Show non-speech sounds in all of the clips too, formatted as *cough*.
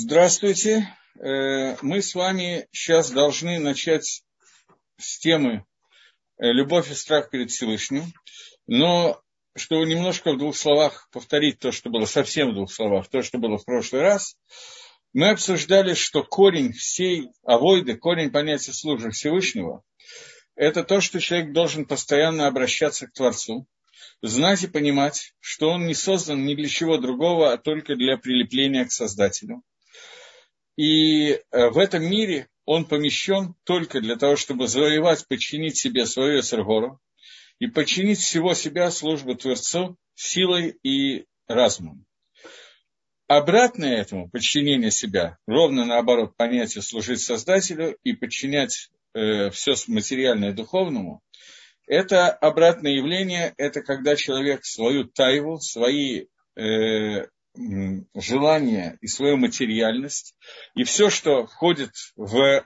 Здравствуйте. Э, мы с вами сейчас должны начать с темы э, «Любовь и страх перед Всевышним». Но, чтобы немножко в двух словах повторить то, что было совсем в двух словах, то, что было в прошлый раз, мы обсуждали, что корень всей авойды, корень понятия службы Всевышнего, это то, что человек должен постоянно обращаться к Творцу, знать и понимать, что он не создан ни для чего другого, а только для прилепления к Создателю – и э, в этом мире он помещен только для того, чтобы завоевать, подчинить себе свою Эсергору и подчинить всего себя службу Творцу силой и разумом. Обратное этому, подчинение себя, ровно наоборот, понятие служить Создателю и подчинять э, все материальное духовному, это обратное явление, это когда человек свою тайву, свои э, желание и свою материальность, и все, что входит в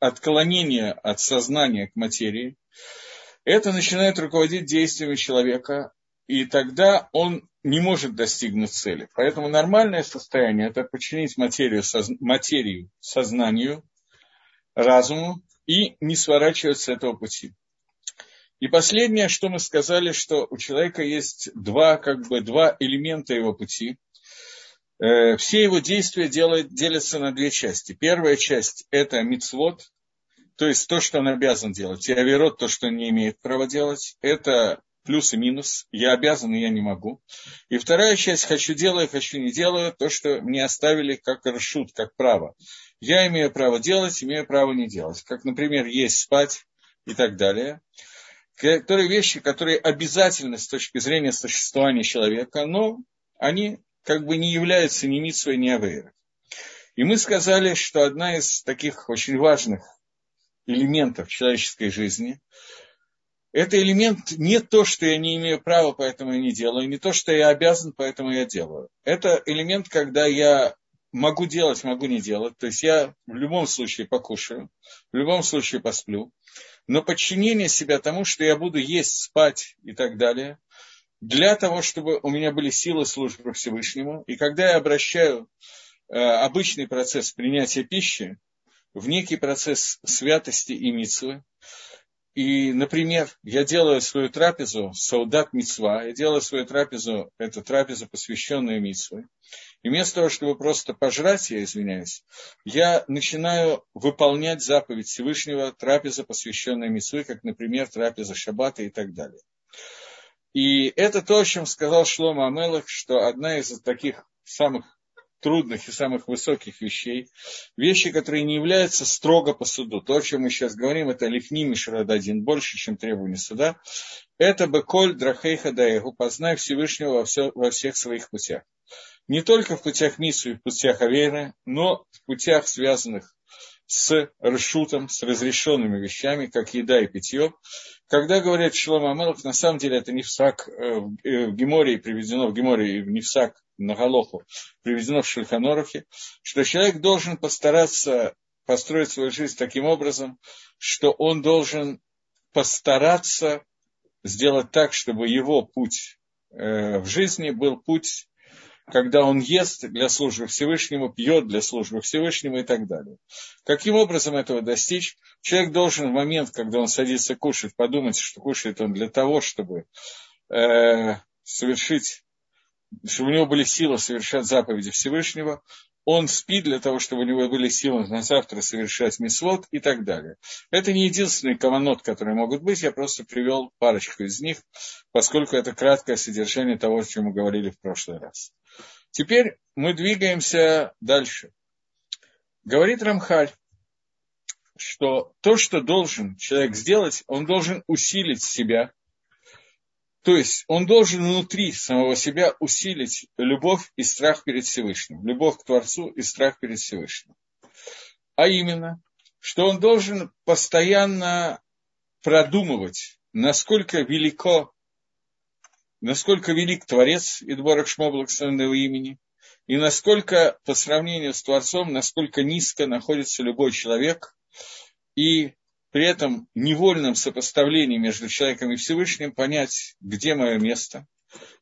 отклонение от сознания к материи, это начинает руководить действиями человека, и тогда он не может достигнуть цели. Поэтому нормальное состояние – это подчинить материю, соз... материю сознанию, разуму и не сворачивать с этого пути. И последнее, что мы сказали, что у человека есть два, как бы, два элемента его пути – все его действия делают, делятся на две части. Первая часть – это мицвод, то есть то, что он обязан делать, и аверот, то, что он не имеет права делать, это плюс и минус, я обязан и я не могу. И вторая часть – хочу делаю, хочу не делаю, то, что мне оставили как расшут, как право. Я имею право делать, имею право не делать. Как, например, есть спать и так далее. Которые вещи, которые обязательны с точки зрения существования человека, но они как бы не является ни Митсвой, ни Авейрой. И мы сказали, что одна из таких очень важных элементов человеческой жизни – это элемент не то, что я не имею права, поэтому я не делаю, не то, что я обязан, поэтому я делаю. Это элемент, когда я могу делать, могу не делать. То есть я в любом случае покушаю, в любом случае посплю. Но подчинение себя тому, что я буду есть, спать и так далее, для того, чтобы у меня были силы службы Всевышнему. И когда я обращаю э, обычный процесс принятия пищи в некий процесс святости и митцвы, и, например, я делаю свою трапезу, саудат мицва, я делаю свою трапезу, это трапеза, посвященная мицвы. И вместо того, чтобы просто пожрать, я извиняюсь, я начинаю выполнять заповедь Всевышнего, трапеза, посвященная мицвы, как, например, трапеза шаббата и так далее. И это то, о чем сказал Шлома Амелах, что одна из таких самых трудных и самых высоких вещей, вещи, которые не являются строго по суду. То, о чем мы сейчас говорим, это лифни мишрададин, больше, чем требование суда. Это беколь драхейха даегу, познай Всевышнего во, все, во всех своих путях. Не только в путях Мису и в путях Аверы, но в путях, связанных с решутом, с разрешенными вещами, как еда и питье. Когда говорят Шлома Амелов, на самом деле это не всак э, в Геморе приведено, в Геморе и в Нефсак на Галоху приведено в Шульханорухе, что человек должен постараться построить свою жизнь таким образом, что он должен постараться сделать так, чтобы его путь э, в жизни был путь когда он ест для службы Всевышнему, пьет для службы Всевышнему и так далее. Каким образом этого достичь? Человек должен в момент, когда он садится кушать, подумать, что кушает он для того, чтобы э, совершить, чтобы у него были силы совершать заповеди Всевышнего, он спит для того, чтобы у него были силы на завтра совершать мисвод и так далее. Это не единственный каванот, которые могут быть, я просто привел парочку из них, поскольку это краткое содержание того, о чем мы говорили в прошлый раз. Теперь мы двигаемся дальше. Говорит Рамхаль, что то, что должен человек сделать, он должен усилить себя, то есть он должен внутри самого себя усилить любовь и страх перед Всевышним, любовь к Творцу и страх перед Всевышним. А именно, что он должен постоянно продумывать, насколько велико, насколько велик Творец Идборах Шмо благословенного имени, и насколько по сравнению с Творцом, насколько низко находится любой человек, и при этом невольном сопоставлении между человеком и Всевышним понять, где мое место.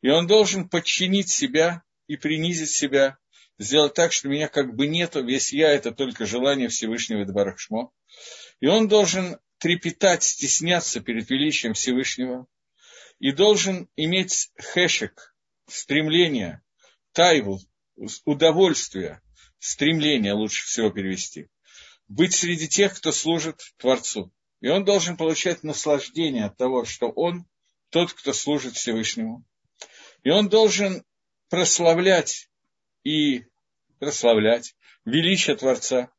И он должен подчинить себя и принизить себя сделать так, что меня как бы нету, весь я – это только желание Всевышнего Дбарахшмо. И он должен трепетать, стесняться перед величием Всевышнего, и должен иметь хэшек, стремление, тайву, удовольствие, стремление, лучше всего перевести, быть среди тех, кто служит Творцу. И он должен получать наслаждение от того, что он тот, кто служит Всевышнему. И он должен прославлять и прославлять величие Творца,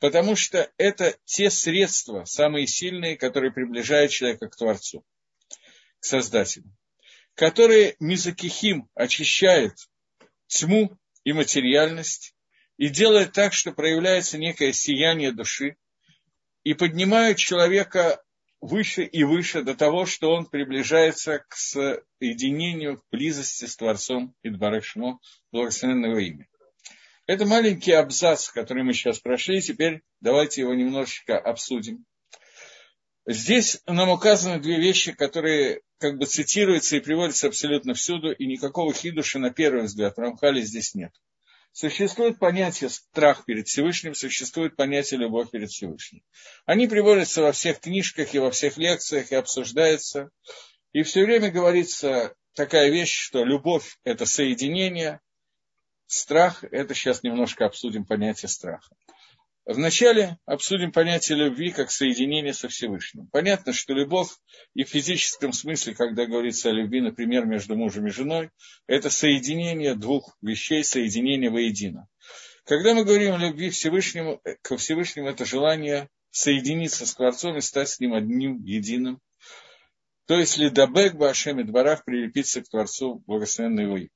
потому что это те средства, самые сильные, которые приближают человека к Творцу, к Создателю, которые Мизакихим очищают тьму и материальность, и делает так, что проявляется некое сияние души, и поднимают человека выше и выше до того, что он приближается к соединению, к близости с Творцом Идбарашмо, благословенного имя. Это маленький абзац, который мы сейчас прошли, теперь давайте его немножечко обсудим. Здесь нам указаны две вещи, которые как бы цитируются и приводятся абсолютно всюду, и никакого хидуша на первый взгляд в Рамхале здесь нет. Существует понятие страх перед Всевышним, существует понятие любовь перед Всевышним. Они приводятся во всех книжках и во всех лекциях и обсуждаются. И все время говорится такая вещь, что любовь – это соединение, страх – это сейчас немножко обсудим понятие страха. Вначале обсудим понятие любви как соединение со Всевышним. Понятно, что любовь и в физическом смысле, когда говорится о любви, например, между мужем и женой, это соединение двух вещей, соединение воедино. Когда мы говорим о любви Всевышнему, ко Всевышнему, это желание соединиться с Творцом и стать с ним одним, единым. То есть лидабек башем и дворах прилепиться к Творцу благословенной его имя.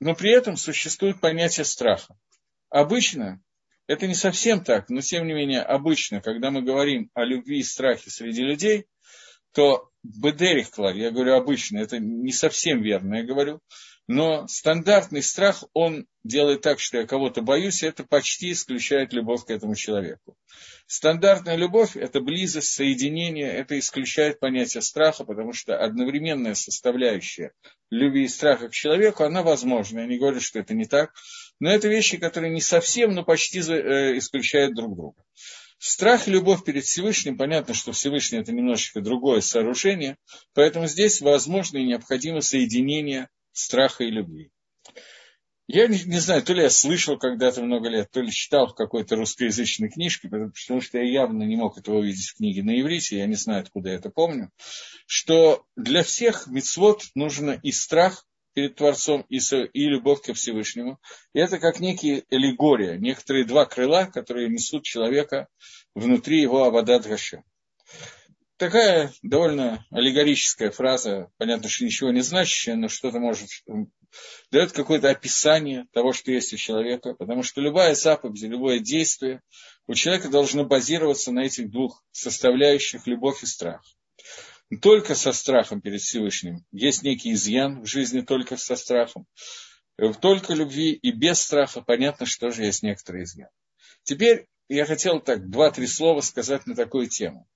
Но при этом существует понятие страха. Обычно, это не совсем так, но тем не менее обычно, когда мы говорим о любви и страхе среди людей, то бедерихклар, я говорю обычно, это не совсем верно, я говорю, но стандартный страх, он делает так, что я кого-то боюсь, и это почти исключает любовь к этому человеку. Стандартная любовь – это близость, соединение, это исключает понятие страха, потому что одновременная составляющая любви и страха к человеку, она возможна. Я не говорю, что это не так, но это вещи, которые не совсем, но почти э, исключают друг друга. Страх и любовь перед Всевышним, понятно, что Всевышний это немножечко другое сооружение, поэтому здесь возможно и необходимо соединение страха и любви. Я не, не знаю, то ли я слышал когда-то много лет, то ли читал в какой-то русскоязычной книжке, потому что я явно не мог этого увидеть в книге на иврите, я не знаю, откуда я это помню, что для всех мецвод нужно и страх перед Творцом, и, и любовь ко Всевышнему. И это как некие аллегория, некоторые два крыла, которые несут человека внутри его Абадат Гашем такая довольно аллегорическая фраза, понятно, что ничего не значащая, но что-то может, дает какое-то описание того, что есть у человека, потому что любая заповедь, любое действие у человека должно базироваться на этих двух составляющих любовь и страх. Только со страхом перед Всевышним есть некий изъян в жизни, только со страхом. Только любви и без страха понятно, что же есть некоторый изъян. Теперь я хотел так два-три слова сказать на такую тему.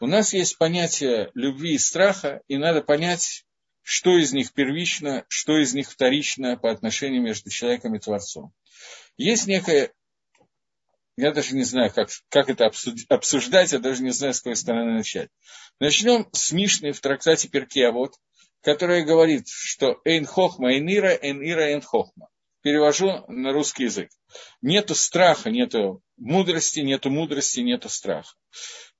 У нас есть понятие любви и страха, и надо понять, что из них первично, что из них вторично по отношению между человеком и Творцом. Есть некое, я даже не знаю, как, как это обсуждать, я даже не знаю, с какой стороны начать. Начнем с Мишны в трактате Перкеавод, которая говорит, что «эйн хохма, эйн ира, эйн ира, эйн хохма». Перевожу на русский язык. Нету страха, нету мудрости, нету мудрости, нету страха.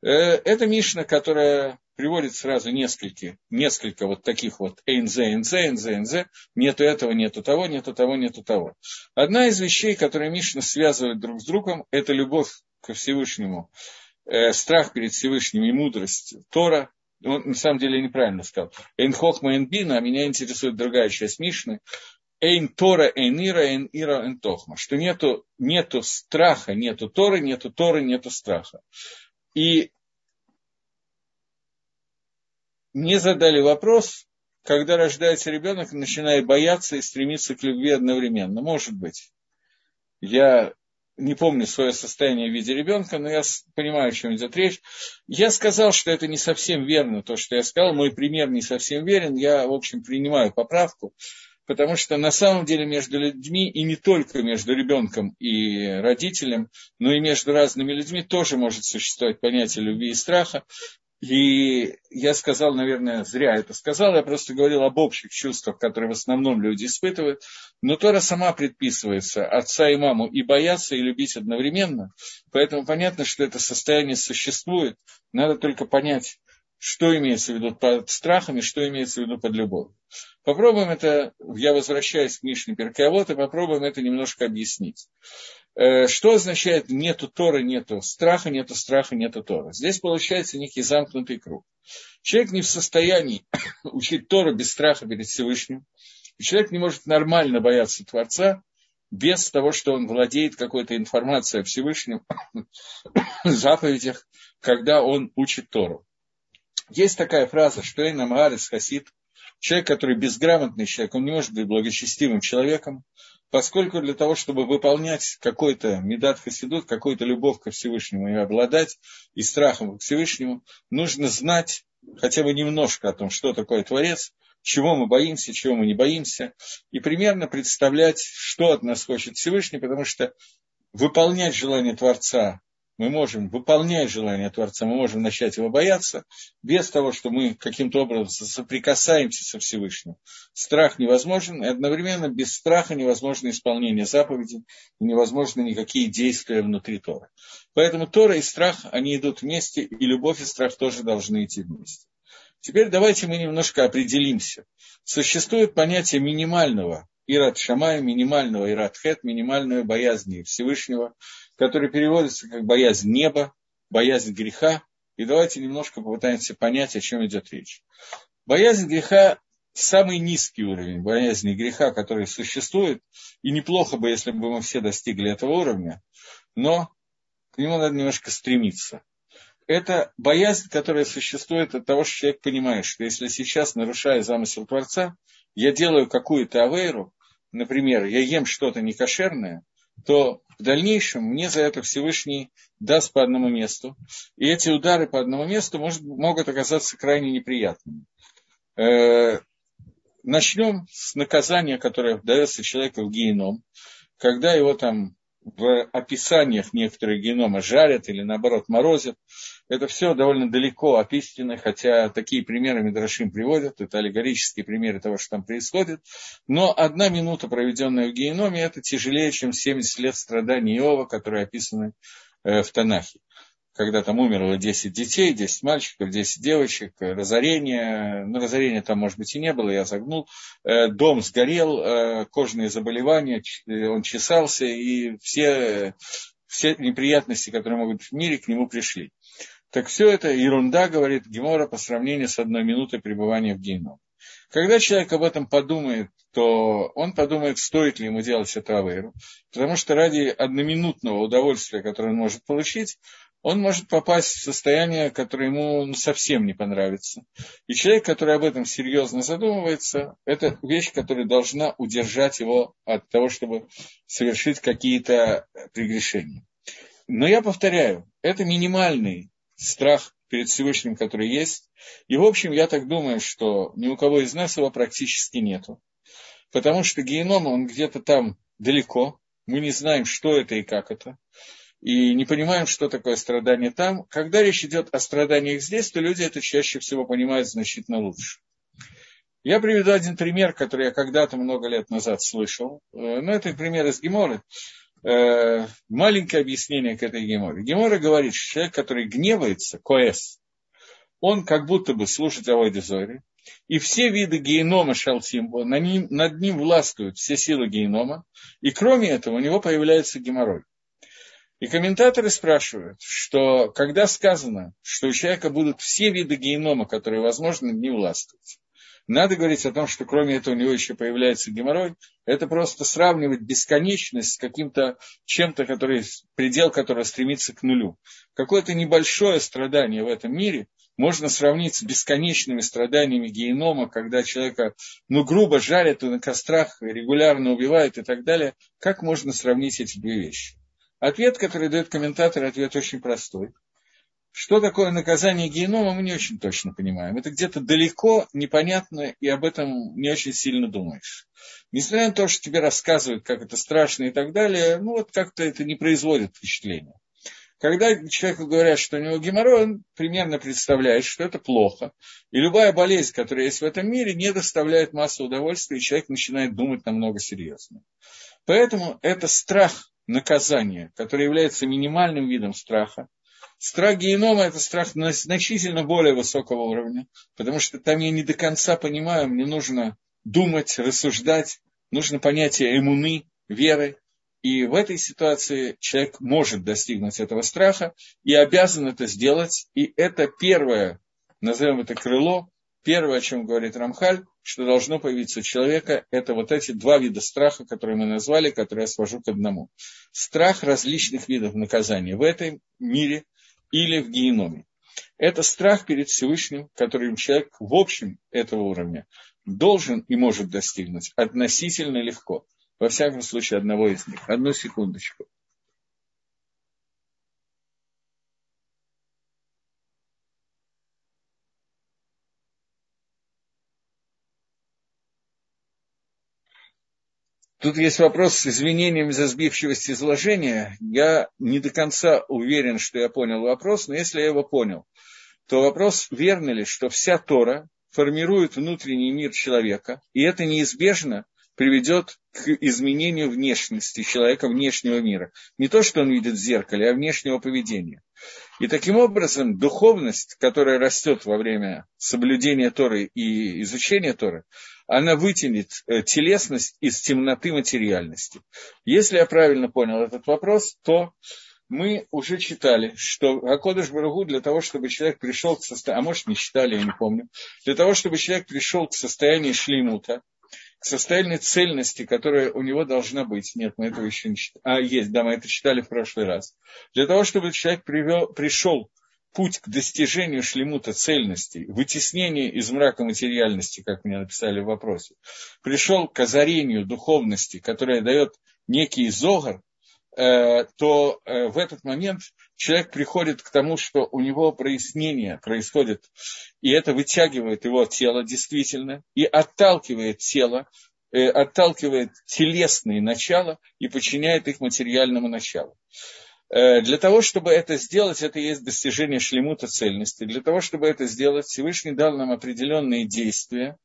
Э, это Мишна, которая приводит сразу несколько, несколько вот таких вот НЗ, НЗ, НЗ, НЗ. Нету этого, нету того, нету того, нету того. Одна из вещей, которые Мишна связывает друг с другом, это любовь ко Всевышнему, э, страх перед Всевышним и мудрость Тора. Он на самом деле неправильно сказал. Эйн хохма эйн бина, а меня интересует другая часть Мишны. Эйн Тора, Эйн Ира, Эйн Ира, Эйн Тохма. Что нету, нету страха, нету Торы, нету Торы, нету страха. И мне задали вопрос, когда рождается ребенок, начинает бояться и стремиться к любви одновременно. Может быть. Я не помню свое состояние в виде ребенка, но я понимаю, о чем идет речь. Я сказал, что это не совсем верно, то, что я сказал. Мой пример не совсем верен. Я, в общем, принимаю поправку, потому что на самом деле между людьми, и не только между ребенком и родителем, но и между разными людьми тоже может существовать понятие любви и страха. И я сказал, наверное, зря это сказал, я просто говорил об общих чувствах, которые в основном люди испытывают. Но Тора сама предписывается отца и маму и бояться, и любить одновременно. Поэтому понятно, что это состояние существует. Надо только понять, что имеется в виду под страхом и что имеется в виду под любовью. Попробуем это, я возвращаюсь к Мишне Перкеавод, и попробуем это немножко объяснить. Э, что означает нету Торы, нету страха, нету страха, нету Тора? Здесь получается некий замкнутый круг. Человек не в состоянии *coughs* учить Тору без страха перед Всевышним. Человек не может нормально бояться Творца без того, что он владеет какой-то информацией о Всевышнем, *coughs* заповедях, когда он учит Тору. Есть такая фраза, что Эйна Маарес Хасид, человек, который безграмотный человек, он не может быть благочестивым человеком, поскольку для того, чтобы выполнять какой-то медат хасидут, какую-то любовь ко Всевышнему и обладать и страхом к Всевышнему, нужно знать хотя бы немножко о том, что такое Творец, чего мы боимся, чего мы не боимся, и примерно представлять, что от нас хочет Всевышний, потому что выполнять желание Творца мы можем выполнять желание Творца, мы можем начать его бояться, без того, что мы каким-то образом соприкасаемся со Всевышним. Страх невозможен, и одновременно без страха невозможно исполнение заповедей, невозможно никакие действия внутри Тора. Поэтому Тора и страх, они идут вместе, и любовь и страх тоже должны идти вместе. Теперь давайте мы немножко определимся. Существует понятие минимального Ират Шамай, минимального Ират Хет, минимальной боязни Всевышнего, который переводится как боязнь неба, боязнь греха. И давайте немножко попытаемся понять, о чем идет речь. Боязнь греха – самый низкий уровень боязни греха, который существует. И неплохо бы, если бы мы все достигли этого уровня, но к нему надо немножко стремиться. Это боязнь, которая существует от того, что человек понимает, что если сейчас, нарушая замысел Творца, я делаю какую-то авейру, например, я ем что-то некошерное, то в дальнейшем мне за это Всевышний даст по одному месту. И эти удары по одному месту может, могут оказаться крайне неприятными. Э, начнем с наказания, которое дается человеку в геном, когда его там в описаниях некоторые генома жарят или наоборот морозят. Это все довольно далеко от истины, хотя такие примеры Медрашим приводят, это аллегорические примеры того, что там происходит. Но одна минута, проведенная в геноме, это тяжелее, чем 70 лет страданий Иова, которые описаны э, в Танахе когда там умерло 10 детей, 10 мальчиков, 10 девочек, разорение, ну, разорения там, может быть, и не было, я загнул, э, дом сгорел, э, кожные заболевания, э, он чесался, и все, все неприятности, которые могут быть в мире, к нему пришли. Так все это ерунда, говорит Гемора, по сравнению с одной минутой пребывания в геном. Когда человек об этом подумает, то он подумает, стоит ли ему делать эту авейру, потому что ради одноминутного удовольствия, которое он может получить, он может попасть в состояние, которое ему совсем не понравится. И человек, который об этом серьезно задумывается, это вещь, которая должна удержать его от того, чтобы совершить какие-то прегрешения. Но я повторяю, это минимальный страх перед Всевышним, который есть. И, в общем, я так думаю, что ни у кого из нас его практически нету. Потому что геном, он где-то там далеко. Мы не знаем, что это и как это и не понимаем, что такое страдание там. Когда речь идет о страданиях здесь, то люди это чаще всего понимают значительно лучше. Я приведу один пример, который я когда-то много лет назад слышал. Э, но это пример из Геморы. Э, маленькое объяснение к этой Геморе. Гемора говорит, что человек, который гневается, коэс, он как будто бы слушает Авойде Зори, и все виды генома шалтим, над ним, над ним властвуют все силы генома, и кроме этого у него появляется геморрой. И комментаторы спрашивают, что когда сказано, что у человека будут все виды генома, которые возможно, не властвовать, надо говорить о том, что кроме этого у него еще появляется геморрой. Это просто сравнивать бесконечность с каким-то чем-то, который, предел которого стремится к нулю. Какое-то небольшое страдание в этом мире можно сравнить с бесконечными страданиями генома, когда человека, ну, грубо жарят на кострах, регулярно убивают и так далее. Как можно сравнить эти две вещи? Ответ, который дает комментатор, ответ очень простой. Что такое наказание генома, мы не очень точно понимаем. Это где-то далеко, непонятно, и об этом не очень сильно думаешь. Несмотря на то, что тебе рассказывают, как это страшно и так далее, ну вот как-то это не производит впечатления. Когда человеку говорят, что у него геморрой, он примерно представляет, что это плохо. И любая болезнь, которая есть в этом мире, не доставляет массу удовольствия, и человек начинает думать намного серьезнее. Поэтому это страх наказания, который является минимальным видом страха. Страх генома – это страх значительно более высокого уровня, потому что там я не до конца понимаю, мне нужно думать, рассуждать, нужно понятие эмуны, веры, и в этой ситуации человек может достигнуть этого страха и обязан это сделать. И это первое, назовем это крыло, первое, о чем говорит Рамхаль, что должно появиться у человека, это вот эти два вида страха, которые мы назвали, которые я свожу к одному. Страх различных видов наказания в этом мире или в геноме. Это страх перед Всевышним, который человек в общем этого уровня должен и может достигнуть относительно легко – во всяком случае, одного из них. Одну секундочку. Тут есть вопрос с извинением за сбивчивость изложения. Я не до конца уверен, что я понял вопрос, но если я его понял, то вопрос, верно ли, что вся Тора формирует внутренний мир человека, и это неизбежно приведет к изменению внешности человека, внешнего мира. Не то, что он видит в зеркале, а внешнего поведения. И таким образом духовность, которая растет во время соблюдения Торы и изучения Торы, она вытянет э, телесность из темноты материальности. Если я правильно понял этот вопрос, то мы уже читали, что Акодыш Барагу для того, чтобы человек пришел к состоянию, а может не читали, я не помню, для того, чтобы человек пришел к состоянию шлеймута, к состоянию цельности, которая у него должна быть. Нет, мы этого еще не читали. А, есть, да, мы это читали в прошлый раз. Для того, чтобы человек привел, пришел путь к достижению шлемута цельности, вытеснению из мрака материальности, как мне написали в вопросе, пришел к озарению духовности, которая дает некий зогар, э, то э, в этот момент человек приходит к тому, что у него прояснение происходит, и это вытягивает его тело действительно, и отталкивает тело, э, отталкивает телесные начала и подчиняет их материальному началу. Э, для того, чтобы это сделать, это есть достижение шлемута цельности. Для того, чтобы это сделать, Всевышний дал нам определенные действия,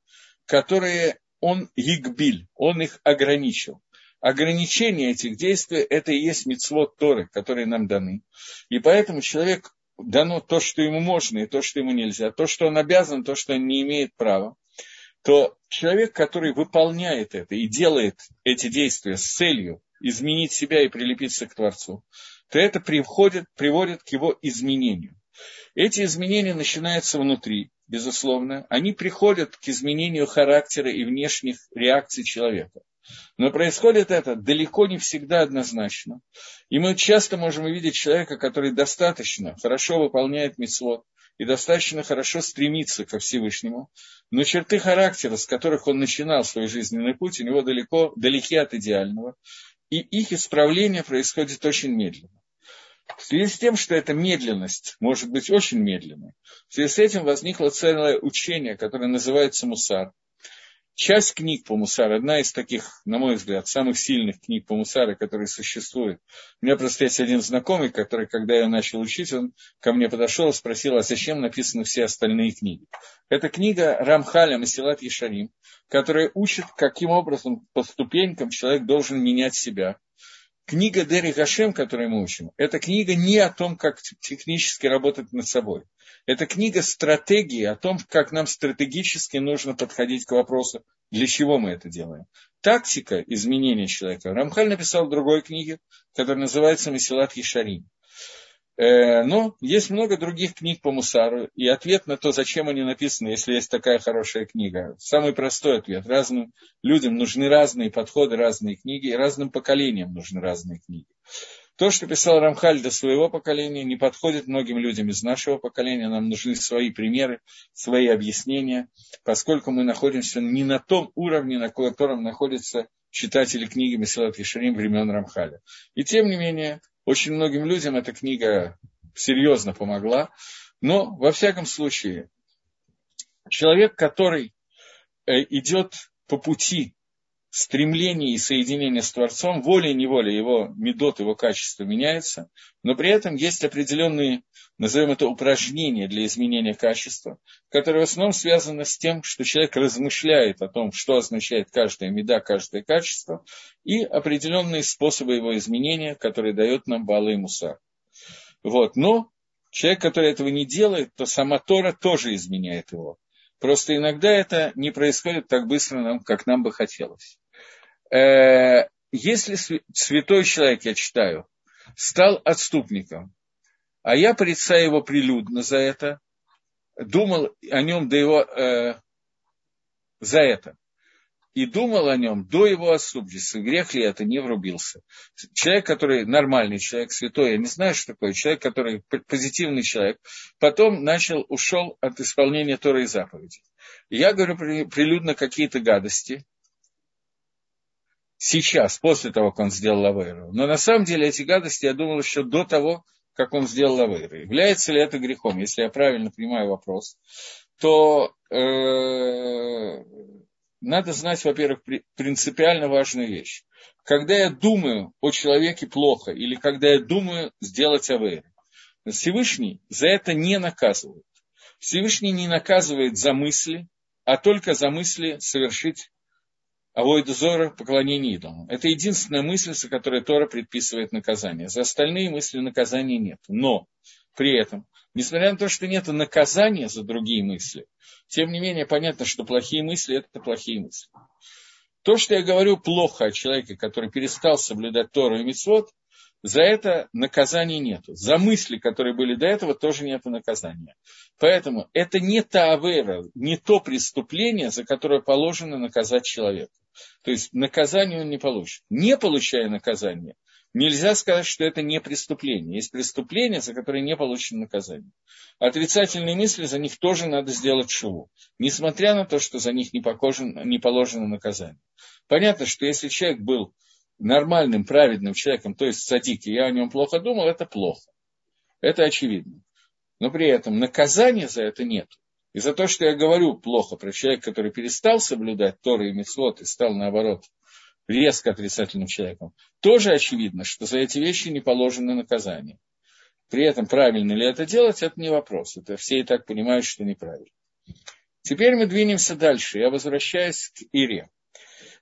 которые он игбиль, он их ограничил ограничение этих действий – это и есть мецвод Торы, которые нам даны. И поэтому человек дано то, что ему можно, и то, что ему нельзя, то, что он обязан, то, что он не имеет права, то человек, который выполняет это и делает эти действия с целью изменить себя и прилепиться к Творцу, то это приводит, приводит к его изменению. Эти изменения начинаются внутри, безусловно. Они приходят к изменению характера и внешних реакций человека. Но происходит это далеко не всегда однозначно. И мы часто можем увидеть человека, который достаточно хорошо выполняет митцвот и достаточно хорошо стремится ко Всевышнему, но черты характера, с которых он начинал свой жизненный путь, у него далеко, далеки от идеального, и их исправление происходит очень медленно. В связи с тем, что эта медленность может быть очень медленной, в связи с этим возникло целое учение, которое называется мусар, часть книг по Мусару, одна из таких, на мой взгляд, самых сильных книг по Мусару, которые существуют. У меня просто есть один знакомый, который, когда я начал учить, он ко мне подошел и спросил, а зачем написаны все остальные книги. Это книга Рамхаля Масилат Ешарим, которая учит, каким образом по ступенькам человек должен менять себя. Книга Дери Гашем, которую мы учим, это книга не о том, как технически работать над собой. Это книга стратегии о том, как нам стратегически нужно подходить к вопросу, для чего мы это делаем. Тактика изменения человека. Рамхаль написал в другой книге, которая называется «Месилат Ешарим». Э, но есть много других книг по Мусару, и ответ на то, зачем они написаны, если есть такая хорошая книга. Самый простой ответ. Разным людям нужны разные подходы, разные книги, и разным поколениям нужны разные книги. То, что писал Рамхаль до своего поколения, не подходит многим людям из нашего поколения. Нам нужны свои примеры, свои объяснения, поскольку мы находимся не на том уровне, на котором находятся читатели книги Месилат Ешарим времен Рамхаля. И тем не менее, Очень многим людям эта книга серьезно помогла. Но, во всяком случае, человек, который э, идет по пути стремление и соединение с Творцом, волей-неволей его медот, его качество меняется, но при этом есть определенные, назовем это, упражнения для изменения качества, которые в основном связаны с тем, что человек размышляет о том, что означает каждая меда, каждое качество, и определенные способы его изменения, которые дает нам Бала и Мусар. Вот. Но человек, который этого не делает, то сама Тора тоже изменяет его. Просто иногда это не происходит так быстро, как нам бы хотелось. Э, если святой человек, я читаю, стал отступником, а я порицаю его прилюдно за это, думал о нем до его, э, за это, и думал о нем до его отступничества, грех ли это, не врубился. Человек, который нормальный человек, святой, я не знаю, что такое, человек, который позитивный человек, потом начал, ушел от исполнения Торы и заповедей. Я говорю прилюдно какие-то гадости, сейчас, после того, как он сделал Авейру. Но на самом деле эти гадости я думал еще до того, как он сделал Авейру. Является ли это грехом? Если я правильно понимаю вопрос, то э, надо знать, во-первых, принципиально важную вещь. Когда я думаю о человеке плохо, или когда я думаю сделать Авейру, Всевышний за это не наказывает. Всевышний не наказывает за мысли, а только за мысли совершить Авойда Зора – поклонение идолам. Это единственная мысль, за которой Тора предписывает наказание. За остальные мысли наказания нет. Но при этом, несмотря на то, что нет наказания за другие мысли, тем не менее понятно, что плохие мысли – это плохие мысли. То, что я говорю плохо о человеке, который перестал соблюдать Тору и Митцвот, за это наказания нет. За мысли, которые были до этого, тоже нет наказания. Поэтому это не та авера, не то преступление, за которое положено наказать человека. То есть наказание он не получит. Не получая наказание, нельзя сказать, что это не преступление. Есть преступления, за которые не получено наказание. Отрицательные мысли, за них тоже надо сделать шуву. Несмотря на то, что за них не, покожен, не положено наказание. Понятно, что если человек был нормальным, праведным человеком, то есть садик, и я о нем плохо думал, это плохо. Это очевидно. Но при этом наказания за это нет. И за то, что я говорю плохо про человека, который перестал соблюдать Торы и Мецвод и стал, наоборот, резко отрицательным человеком, тоже очевидно, что за эти вещи не положено наказание. При этом правильно ли это делать, это не вопрос. Это все и так понимают, что неправильно. Теперь мы двинемся дальше. Я возвращаюсь к Ире.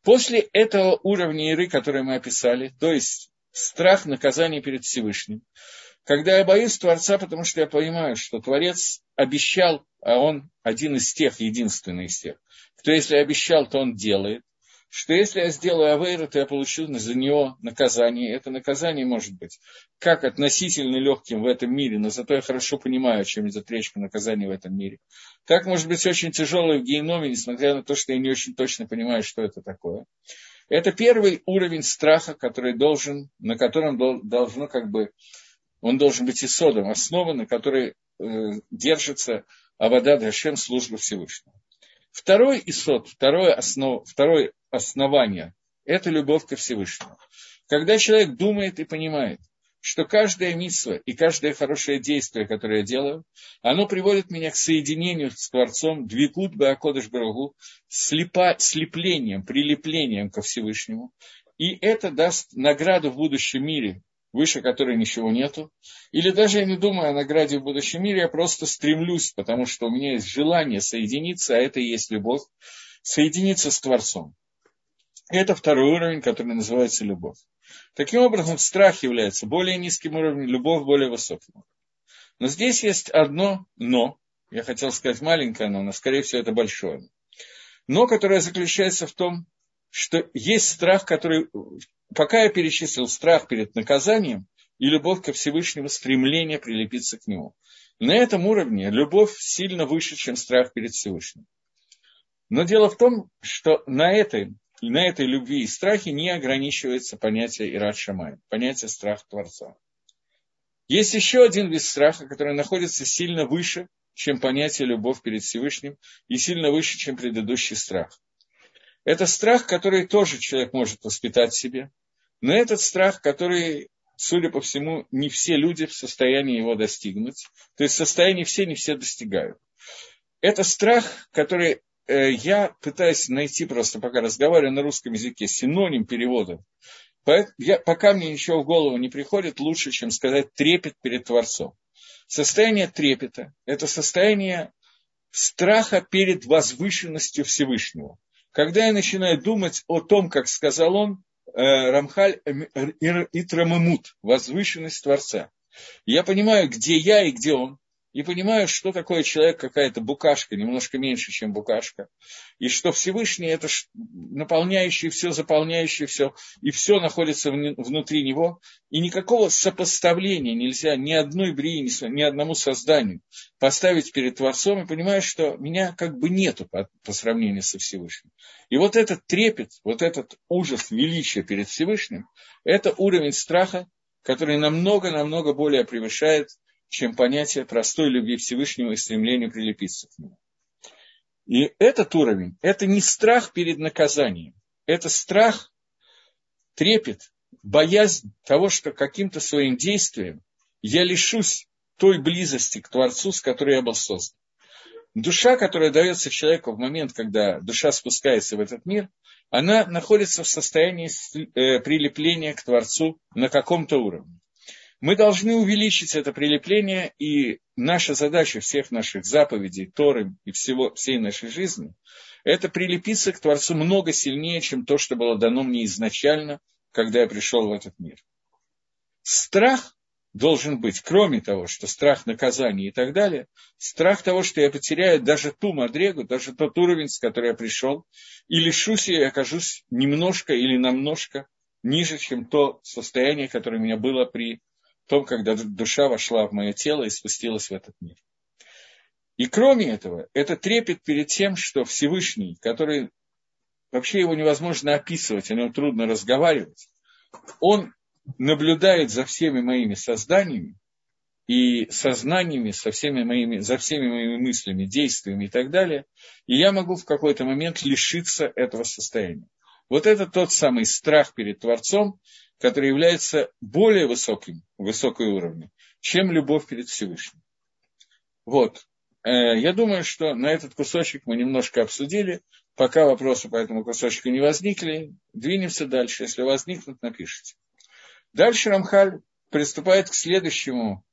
После этого уровня Иры, который мы описали, то есть страх наказания перед Всевышним, когда я боюсь Творца, потому что я понимаю, что Творец обещал, а он один из тех, единственный из тех, кто если обещал, то он делает, что если я сделаю авейру, то я получу за него наказание. Это наказание может быть как относительно легким в этом мире, но зато я хорошо понимаю, чем идет речь по в этом мире. Так может быть очень тяжелое в геноме, несмотря на то, что я не очень точно понимаю, что это такое. Это первый уровень страха, который должен, на котором должно как бы он должен быть исодом, основа, на которой э, держится Авада Дашем, служба Всевышнего. Второй исод, второе, основ, второе основание – это любовь ко Всевышнему. Когда человек думает и понимает, что каждая митсва и каждое хорошее действие, которое я делаю, оно приводит меня к соединению с Творцом, двикут Баакодыш Барагу, слеплением, прилеплением ко Всевышнему. И это даст награду в будущем мире выше которой ничего нету. Или даже я не думаю о награде в будущем мире, я просто стремлюсь, потому что у меня есть желание соединиться, а это и есть любовь, соединиться с Творцом. Это второй уровень, который называется любовь. Таким образом, страх является более низким уровнем, любовь более высоким. Но здесь есть одно «но». Я хотел сказать маленькое «но», но, скорее всего, это большое «но», которое заключается в том, что есть страх, который пока я перечислил страх перед наказанием и любовь ко Всевышнему, стремление прилепиться к нему. На этом уровне любовь сильно выше, чем страх перед Всевышним. Но дело в том, что на этой, на этой любви и страхе не ограничивается понятие Ират Шамай, понятие страха Творца. Есть еще один вид страха, который находится сильно выше, чем понятие любовь перед Всевышним, и сильно выше, чем предыдущий страх. Это страх, который тоже человек может воспитать в себе, но этот страх, который судя по всему, не все люди в состоянии его достигнуть. То есть в состоянии все, не все достигают. Это страх, который я пытаюсь найти просто, пока разговариваю на русском языке, синоним перевода. Я, пока мне ничего в голову не приходит, лучше, чем сказать трепет перед Творцом. Состояние трепета – это состояние страха перед возвышенностью Всевышнего. Когда я начинаю думать о том, как сказал он, э, Рамхаль Итрамамут, возвышенность Творца, я понимаю, где я и где он, и понимаю, что такое человек, какая-то букашка, немножко меньше, чем букашка, и что Всевышний – это наполняющий все, заполняющий все, и все находится внутри него, и никакого сопоставления нельзя ни одной брии, ни одному созданию поставить перед Творцом, и понимаю, что меня как бы нету по, по сравнению со Всевышним. И вот этот трепет, вот этот ужас величия перед Всевышним – это уровень страха, который намного-намного более превышает чем понятие простой любви Всевышнего и стремления прилепиться к нему. И этот уровень – это не страх перед наказанием, это страх, трепет, боязнь того, что каким-то своим действием я лишусь той близости к Творцу, с которой я был создан. Душа, которая дается человеку в момент, когда душа спускается в этот мир, она находится в состоянии э, прилепления к Творцу на каком-то уровне. Мы должны увеличить это прилепление, и наша задача всех наших заповедей, Торы и всего, всей нашей жизни – это прилепиться к Творцу много сильнее, чем то, что было дано мне изначально, когда я пришел в этот мир. Страх должен быть, кроме того, что страх наказания и так далее, страх того, что я потеряю даже ту мадрегу, даже тот уровень, с которым я пришел, и лишусь и окажусь немножко или намножко ниже, чем то состояние, которое у меня было при том, когда душа вошла в мое тело и спустилась в этот мир. И кроме этого, это трепет перед тем, что Всевышний, который вообще его невозможно описывать, о нем трудно разговаривать, он наблюдает за всеми моими созданиями и сознаниями, со всеми моими, за всеми моими мыслями, действиями и так далее, и я могу в какой-то момент лишиться этого состояния. Вот это тот самый страх перед Творцом, который является более высоким, высокой уровнем, чем любовь перед Всевышним. Вот. Э, я думаю, что на этот кусочек мы немножко обсудили. Пока вопросы по этому кусочку не возникли, двинемся дальше. Если возникнут, напишите. Дальше Рамхаль приступает к следующему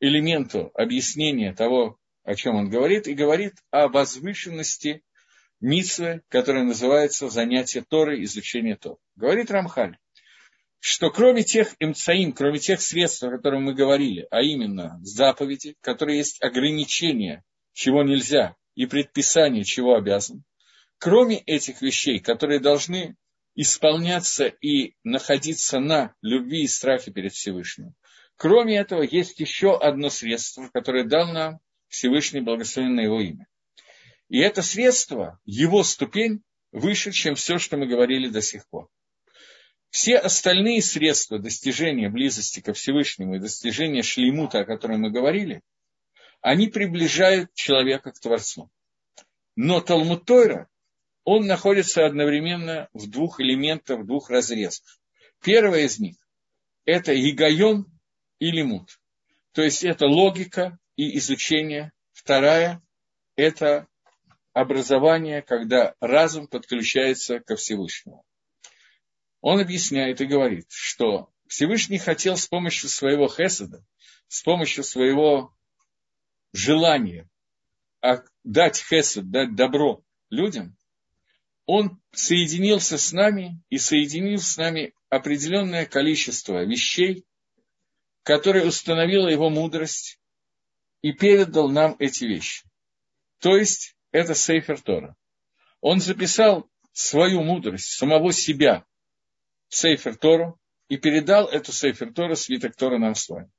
элементу объяснения того, о чем он говорит, и говорит о возвышенности Ницвы, которая называется занятие Торы, изучение Торы. Говорит Рамхаль, что кроме тех имцаим, кроме тех средств, о которых мы говорили, а именно заповеди, которые есть ограничения, чего нельзя, и предписание, чего обязан, кроме этих вещей, которые должны исполняться и находиться на любви и страхе перед Всевышним, кроме этого есть еще одно средство, которое дал нам Всевышний благословен на его имя. И это средство, его ступень, выше, чем все, что мы говорили до сих пор. Все остальные средства достижения близости ко Всевышнему и достижения шлеймута, о котором мы говорили, они приближают человека к Творцу. Но Талмуд Тойра, он находится одновременно в двух элементах, в двух разрезах. Первое из них – это Игайон и Лимут. То есть это логика и изучение. Вторая – это образование, когда разум подключается ко Всевышнему он объясняет и говорит, что Всевышний хотел с помощью своего хеседа, с помощью своего желания дать хесед, дать добро людям, он соединился с нами и соединил с нами определенное количество вещей, которые установила его мудрость и передал нам эти вещи. То есть это Сейфер Тора. Он записал свою мудрость, самого себя Сейфер Тору и передал эту Сейфер Тору, свиток Тора нам с вами.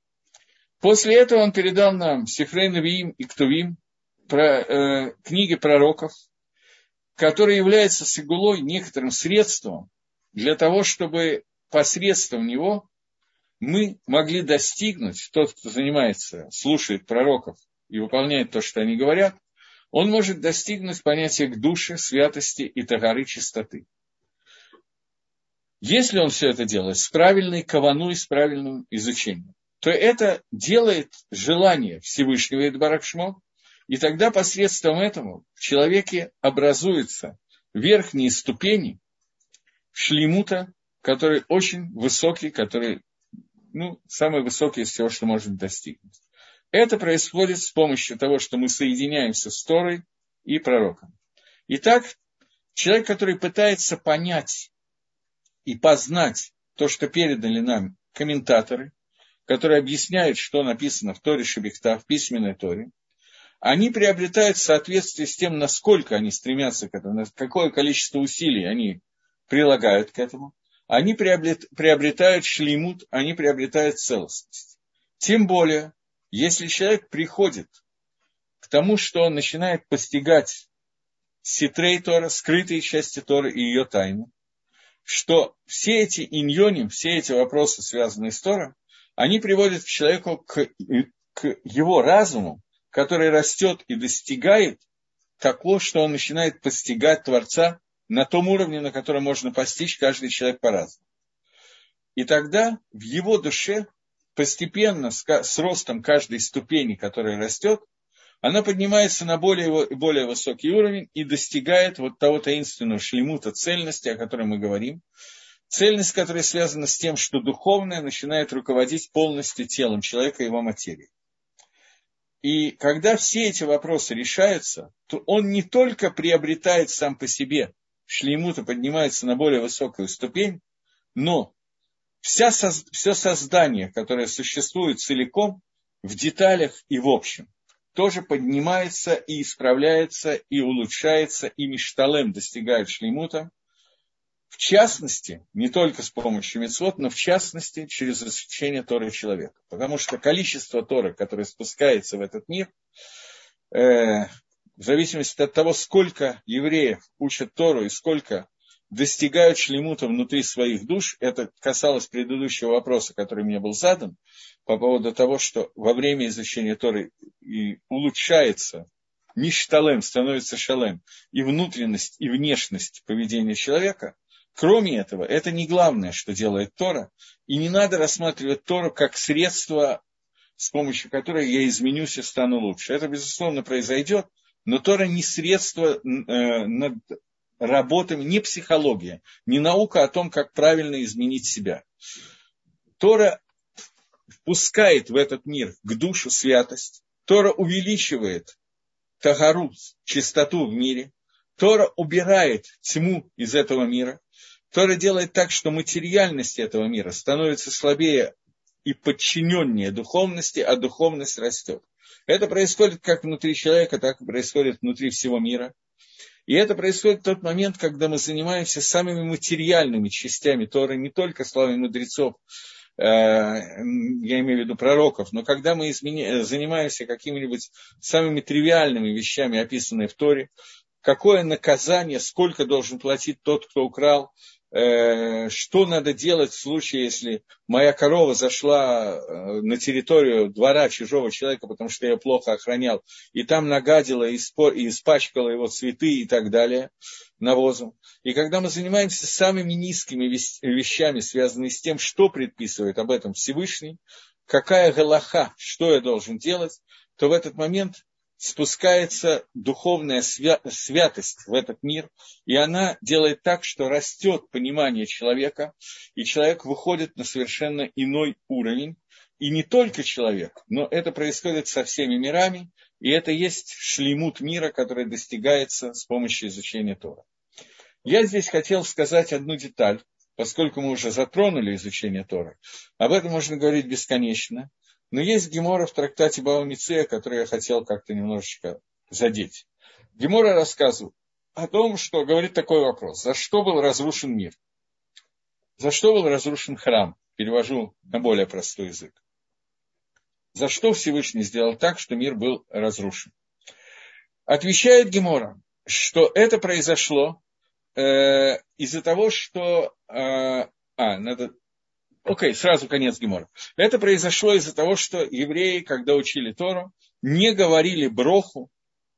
После этого он передал нам Сифрей Навиим и Ктувим, про, э, книги пророков, которые являются сигулой некоторым средством для того, чтобы посредством него мы могли достигнуть, тот, кто занимается, слушает пророков и выполняет то, что они говорят, он может достигнуть понятия к душе, святости и тагары чистоты. Если он все это делает с правильной каваной, с правильным изучением, то это делает желание Всевышнего Идбаракшмо, и тогда посредством этого в человеке образуются верхние ступени шлемута, который очень высокий, который ну, самый высокий из всего, что можно достигнуть. Это происходит с помощью того, что мы соединяемся с Торой и пророком. Итак, человек, который пытается понять и познать то, что передали нам комментаторы, которые объясняют, что написано в Торе Шебехта, в письменной Торе, они приобретают в соответствии с тем, насколько они стремятся к этому, какое количество усилий они прилагают к этому, они приобретают шлеймут, они приобретают целостность. Тем более, если человек приходит к тому, что он начинает постигать ситрей Тора, скрытые части Торы и ее тайны, что все эти иньоним, все эти вопросы, связанные с Тором, они приводят к человеку к, к его разуму, который растет и достигает того, что он начинает постигать Творца на том уровне, на котором можно постичь каждый человек по-разному. И тогда в его душе постепенно, с ростом каждой ступени, которая растет, она поднимается на более, более высокий уровень и достигает вот того таинственного шлемута цельности, о котором мы говорим. Цельность, которая связана с тем, что духовное начинает руководить полностью телом человека и его материей. И когда все эти вопросы решаются, то он не только приобретает сам по себе шлеймута, поднимается на более высокую ступень, но вся, все создание, которое существует целиком, в деталях и в общем, тоже поднимается и исправляется, и улучшается, и мишталем достигает шлеймута, в частности, не только с помощью мецвод, но в частности через изучение Торы человека. Потому что количество Торы, которое спускается в этот мир, э, в зависимости от того, сколько евреев учат Тору и сколько достигают шлемута внутри своих душ, это касалось предыдущего вопроса, который мне был задан, по поводу того, что во время изучения Торы и улучшается ништалем, становится шалем, и внутренность, и внешность поведения человека, Кроме этого, это не главное, что делает Тора, и не надо рассматривать Тору как средство, с помощью которого я изменюсь и стану лучше. Это, безусловно, произойдет, но Тора не средство э, над работами, не психология, не наука о том, как правильно изменить себя. Тора впускает в этот мир к душу святость, Тора увеличивает тагарут, чистоту в мире, Тора убирает тьму из этого мира, Тора делает так, что материальность этого мира становится слабее и подчиненнее духовности, а духовность растет. Это происходит как внутри человека, так и происходит внутри всего мира. И это происходит в тот момент, когда мы занимаемся самыми материальными частями Торы, не только словами мудрецов, э, я имею в виду пророков, но когда мы изменя... занимаемся какими-нибудь самыми тривиальными вещами, описанными в Торе, какое наказание, сколько должен платить тот, кто украл, что надо делать в случае, если моя корова зашла э, на территорию двора чужого человека, потому что я плохо охранял, и там нагадила и испачкала его цветы и так далее навозом. И когда мы занимаемся самыми низкими вещами, связанными с тем, что предписывает об этом Всевышний, какая галаха, что я должен делать, то в этот момент спускается духовная святость в этот мир, и она делает так, что растет понимание человека, и человек выходит на совершенно иной уровень, и не только человек, но это происходит со всеми мирами, и это есть шлемут мира, который достигается с помощью изучения Тора. Я здесь хотел сказать одну деталь, поскольку мы уже затронули изучение Тора. Об этом можно говорить бесконечно. Но есть Гемора в трактате Баумицея, который я хотел как-то немножечко задеть. Гемора рассказывает о том, что говорит такой вопрос. За что был разрушен мир? За что был разрушен храм? Перевожу на более простой язык. За что Всевышний сделал так, что мир был разрушен? Отвечает Гемора, что это произошло э, из-за того, что... Э, а, надо Окей, сразу конец Гемора. Это произошло из-за того, что евреи, когда учили Тору, не говорили броху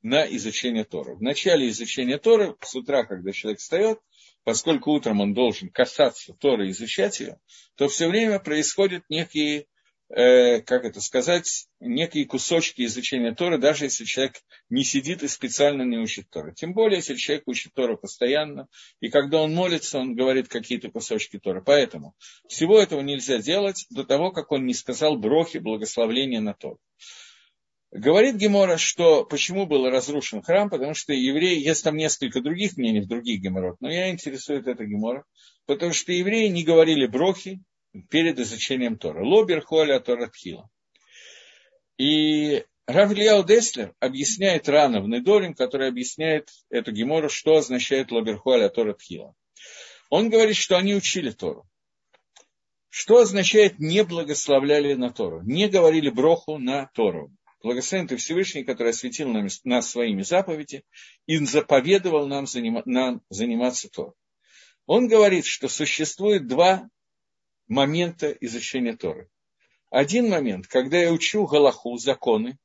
на изучение Торы. В начале изучения Торы, с утра, когда человек встает, поскольку утром он должен касаться Торы и изучать ее, то все время происходят некие э, как это сказать, некие кусочки изучения Торы, даже если человек не сидит и специально не учит Торы. Тем более, если человек учит Тору постоянно, и когда он молится, он говорит какие-то кусочки Торы. Поэтому всего этого нельзя делать до того, как он не сказал брохи, благословления на Тору. Говорит Гемора, что почему был разрушен храм, потому что евреи, есть там несколько других мнений в других геморрот, но я интересует это Гемора, потому что евреи не говорили брохи, перед изучением Тора. Лобер Холя Торатхила. И Рав Ильяу Деслер объясняет рано в Недорим, который объясняет эту гемору, что означает Лобер Холя Торатхила. Он говорит, что они учили Тору. Что означает не благословляли на Тору? Не говорили броху на Тору. Благословен ты Всевышний, который осветил нам, нас своими заповеди и заповедовал нам, занима, нам заниматься Тором. Он говорит, что существует два момента изучения Торы. Один момент, когда я учу Галаху, законы,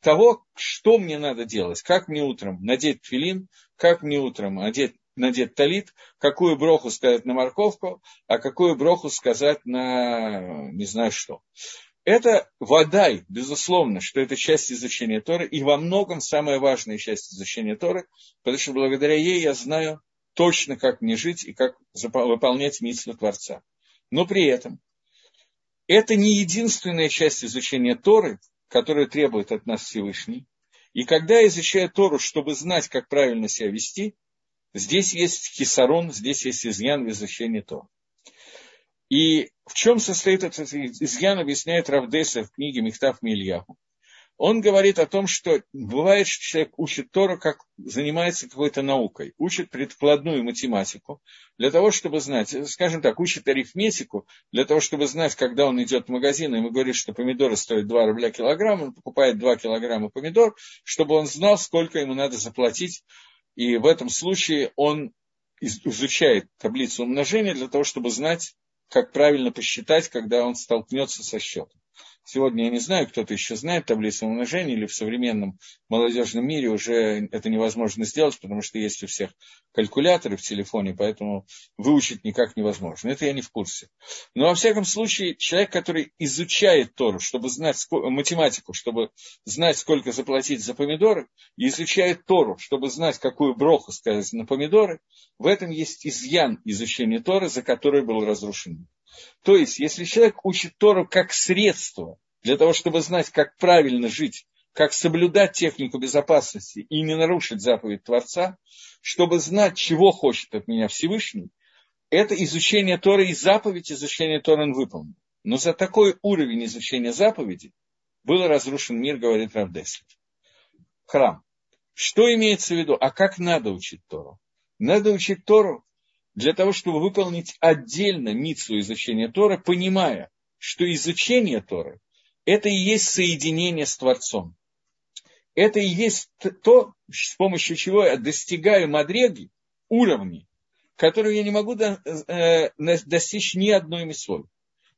того, что мне надо делать, как мне утром надеть филин, как мне утром одеть, надеть талит, какую броху сказать на морковку, а какую броху сказать на не знаю что. Это водай, безусловно, что это часть изучения Торы, и во многом самая важная часть изучения Торы, потому что благодаря ей я знаю точно, как мне жить и как выполнять митцву Творца. Но при этом это не единственная часть изучения Торы, которая требует от нас Всевышний. И когда я изучаю Тору, чтобы знать, как правильно себя вести, здесь есть хисарон, здесь есть изъян в изучении Торы. И в чем состоит этот изъян, объясняет Равдеса в книге Михтав Мильяху он говорит о том, что бывает, что человек учит Тору, как занимается какой-то наукой, учит предкладную математику, для того, чтобы знать, скажем так, учит арифметику, для того, чтобы знать, когда он идет в магазин, и ему говорит, что помидоры стоят 2 рубля килограмм, он покупает 2 килограмма помидор, чтобы он знал, сколько ему надо заплатить, и в этом случае он изучает таблицу умножения для того, чтобы знать, как правильно посчитать, когда он столкнется со счетом. Сегодня я не знаю, кто-то еще знает таблицу умножения, или в современном молодежном мире уже это невозможно сделать, потому что есть у всех калькуляторы в телефоне, поэтому выучить никак невозможно. Это я не в курсе. Но во всяком случае, человек, который изучает Тору, чтобы знать математику, чтобы знать, сколько заплатить за помидоры, и изучает Тору, чтобы знать, какую броху сказать на помидоры, в этом есть изъян изучения Торы, за который был разрушен то есть, если человек учит Тору как средство для того, чтобы знать, как правильно жить, как соблюдать технику безопасности и не нарушить заповедь Творца, чтобы знать, чего хочет от меня Всевышний, это изучение Торы и заповедь изучения Торы он выполнил. Но за такой уровень изучения заповеди был разрушен мир, говорит Равдеслев. Храм. Что имеется в виду? А как надо учить Тору? Надо учить Тору для того, чтобы выполнить отдельно митсу изучения Тора, понимая, что изучение Торы – это и есть соединение с Творцом. Это и есть то, с помощью чего я достигаю мадреги, уровней, которые я не могу э, достичь ни одной митцвой.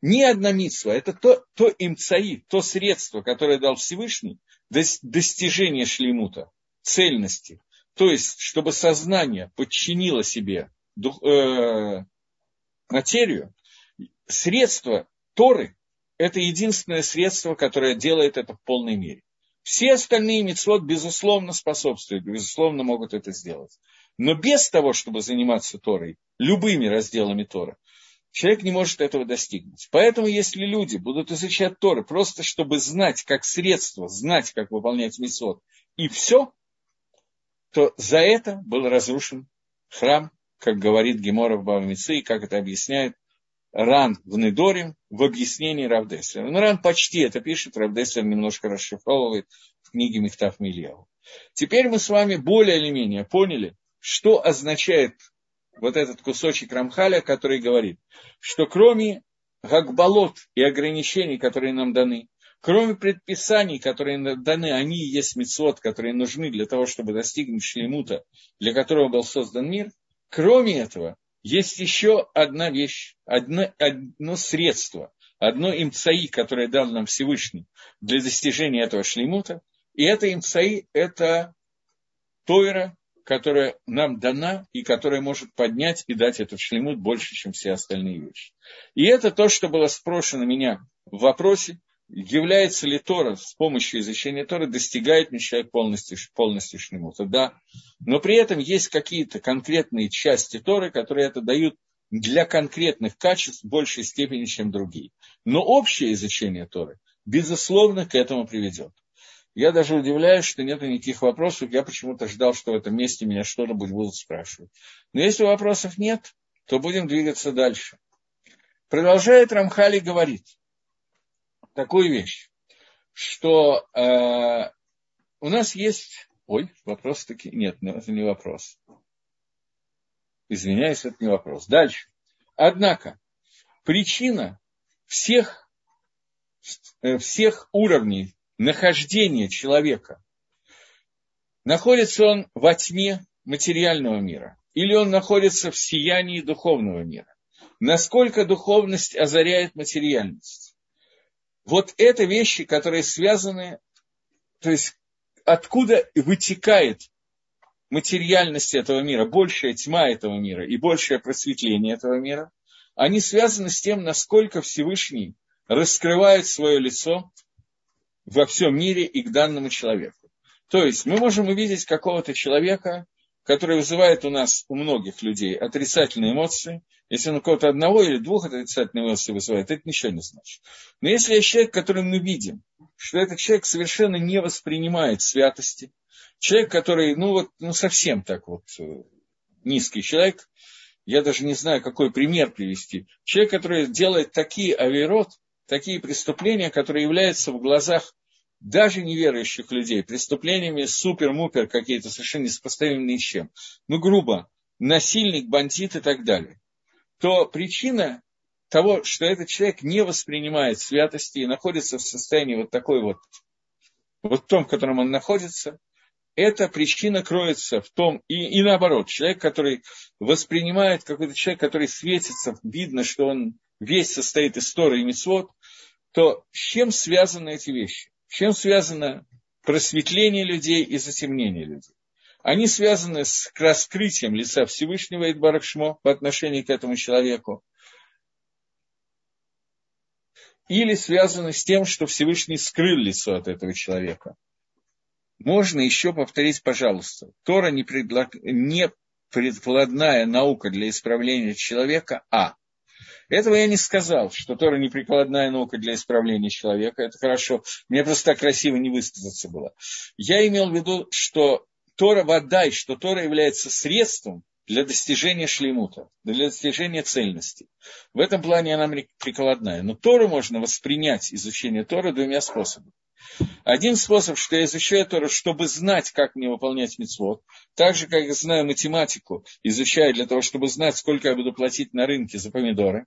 Ни одна митсва – это то, то имцаи, то средство, которое дал Всевышний, достижение шлемута, цельности. То есть, чтобы сознание подчинило себе дух, э, материю, средство Торы – это единственное средство, которое делает это в полной мере. Все остальные мецвод, безусловно, способствуют, безусловно, могут это сделать. Но без того, чтобы заниматься Торой, любыми разделами Тора, человек не может этого достигнуть. Поэтому, если люди будут изучать Торы просто чтобы знать, как средство, знать, как выполнять мецвод, и все, то за это был разрушен храм как говорит Гемора в Бавмице, и как это объясняет Ран в Недорим в объяснении Равдеслера. Ну, Ран почти это пишет, Равдеслер немножко расшифровывает в книге Мехтав Мильяу. Теперь мы с вами более или менее поняли, что означает вот этот кусочек Рамхаля, который говорит, что кроме гагбалот и ограничений, которые нам даны, кроме предписаний, которые даны, они и есть мецвод, которые нужны для того, чтобы достигнуть шлемута, для которого был создан мир, Кроме этого, есть еще одна вещь, одно, одно средство, одно имцаи, которое дал нам Всевышний для достижения этого шлеймута. И это имцаи – это Тойра которая нам дана и которая может поднять и дать этот шлемут больше, чем все остальные вещи. И это то, что было спрошено меня в вопросе, является ли Тора с помощью изучения Торы, достигает ли человек полностью, полностью шлемута. Да, но при этом есть какие-то конкретные части Торы, которые это дают для конкретных качеств в большей степени, чем другие. Но общее изучение Торы, безусловно, к этому приведет. Я даже удивляюсь, что нет никаких вопросов. Я почему-то ждал, что в этом месте меня что-то будут спрашивать. Но если вопросов нет, то будем двигаться дальше. Продолжает Рамхали говорить такую вещь, что э, у нас есть... Ой, вопрос таки... Нет, это не вопрос. Извиняюсь, это не вопрос. Дальше. Однако, причина всех, э, всех уровней нахождения человека, находится он во тьме материального мира, или он находится в сиянии духовного мира. Насколько духовность озаряет материальность. Вот это вещи, которые связаны, то есть откуда вытекает материальность этого мира, большая тьма этого мира и большее просветление этого мира, они связаны с тем, насколько Всевышний раскрывает свое лицо во всем мире и к данному человеку. То есть мы можем увидеть какого-то человека, который вызывает у нас, у многих людей, отрицательные эмоции. Если он у кого-то одного или двух отрицательных эмоций вызывает, это ничего не значит. Но если есть человек, который мы видим, что этот человек совершенно не воспринимает святости, человек, который, ну вот, ну совсем так вот, э, низкий человек, я даже не знаю, какой пример привести. Человек, который делает такие авирот, такие преступления, которые являются в глазах даже неверующих людей преступлениями супер-мупер какие-то, совершенно несопоставимые ни с чем. Ну, грубо, насильник, бандит и так далее. То причина того, что этот человек не воспринимает святости и находится в состоянии вот такой вот, вот в том, в котором он находится, эта причина кроется в том, и, и наоборот, человек, который воспринимает какой-то человек, который светится, видно, что он весь состоит из Торы и Мисвод, то с чем связаны эти вещи? Чем связано просветление людей и затемнение людей? Они связаны с раскрытием лица Всевышнего Идбаракшмо по отношению к этому человеку. Или связаны с тем, что Всевышний скрыл лицо от этого человека можно еще повторить, пожалуйста, Тора не, предлаг... не предкладная наука для исправления человека, а. Этого я не сказал, что Тора не прикладная наука для исправления человека. Это хорошо. Мне просто так красиво не высказаться было. Я имел в виду, что Тора вода, и что Тора является средством для достижения шлемута, для достижения цельности. В этом плане она прикладная. Но Тору можно воспринять, изучение Торы, двумя способами. Один способ, что я изучаю Тору, чтобы знать, как мне выполнять мецвод, так же, как я знаю математику, изучаю для того, чтобы знать, сколько я буду платить на рынке за помидоры.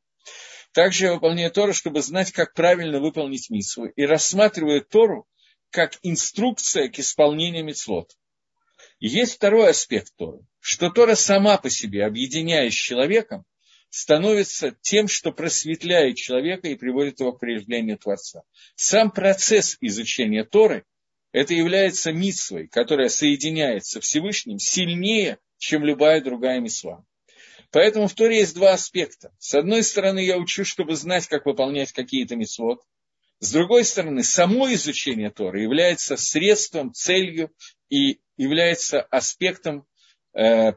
Также я выполняю Тору, чтобы знать, как правильно выполнить митцву. И рассматриваю Тору как инструкция к исполнению мецвод. есть второй аспект Торы, что Тора сама по себе, объединяясь с человеком, становится тем, что просветляет человека и приводит его к проявлению Творца. Сам процесс изучения Торы – это является митсвой, которая соединяется Всевышним сильнее, чем любая другая митсва. Поэтому в Торе есть два аспекта. С одной стороны, я учу, чтобы знать, как выполнять какие-то митцвот. С другой стороны, само изучение Торы является средством, целью и является аспектом, э,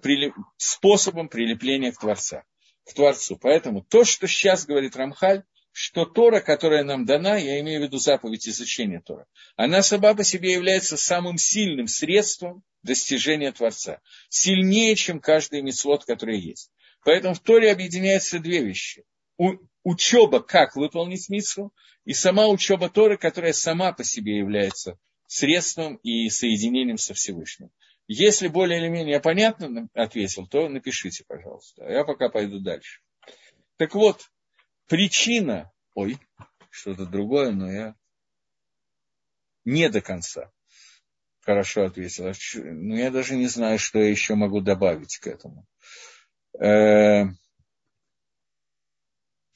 способом прилепления к Творцу к Творцу. Поэтому то, что сейчас говорит Рамхаль, что Тора, которая нам дана, я имею в виду заповедь изучения Тора, она сама по себе является самым сильным средством достижения Творца. Сильнее, чем каждый митцвот, который есть. Поэтому в Торе объединяются две вещи. Учеба, как выполнить митцву, и сама учеба Торы, которая сама по себе является средством и соединением со Всевышним. Если более или менее понятно ответил, то напишите, пожалуйста. А я пока пойду дальше. Так вот, причина... Ой, что-то другое, но я не до конца хорошо ответил. Ну, я даже не знаю, что я еще могу добавить к этому. Э,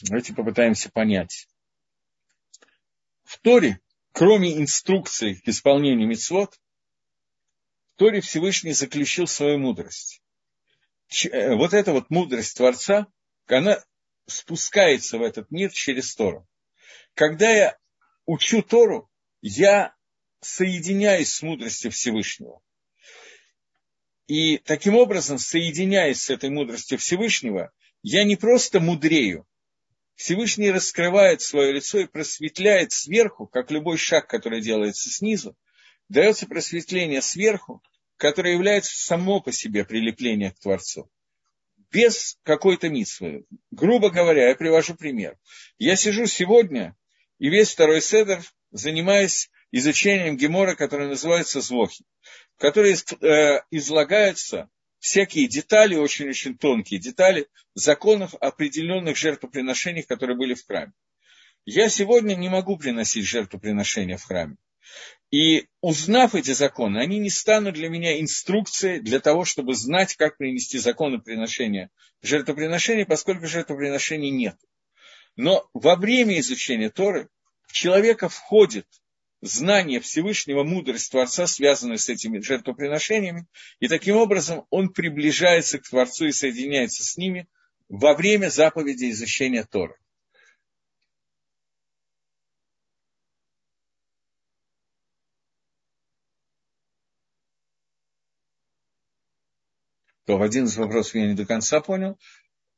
давайте попытаемся понять. В Торе, кроме инструкций к исполнению мецвод, в Торе Всевышний заключил свою мудрость. Э, вот эта вот мудрость Творца, она спускается в этот мир через Тору. Когда я учу Тору, я соединяюсь с мудростью Всевышнего. И таким образом, соединяясь с этой мудростью Всевышнего, я не просто мудрею. Всевышний раскрывает свое лицо и просветляет сверху, как любой шаг, который делается снизу, дается просветление сверху, которое является само по себе прилепление к Творцу. Без какой-то митсвы. Грубо говоря, я привожу пример. Я сижу сегодня, и весь второй седер занимаюсь изучением Гемора, который называется Звохи, в которой э, излагаются всякие детали, очень-очень тонкие детали законов определенных жертвоприношений, которые были в храме. Я сегодня не могу приносить жертвоприношения в храме. И узнав эти законы, они не станут для меня инструкцией для того, чтобы знать, как принести законы приношения жертвоприношений, поскольку жертвоприношений нет. Но во время изучения Торы в человека входит знание Всевышнего, мудрость Творца, связанная с этими жертвоприношениями, и таким образом он приближается к Творцу и соединяется с ними во время заповеди изучения Торы. В один из вопросов я не до конца понял.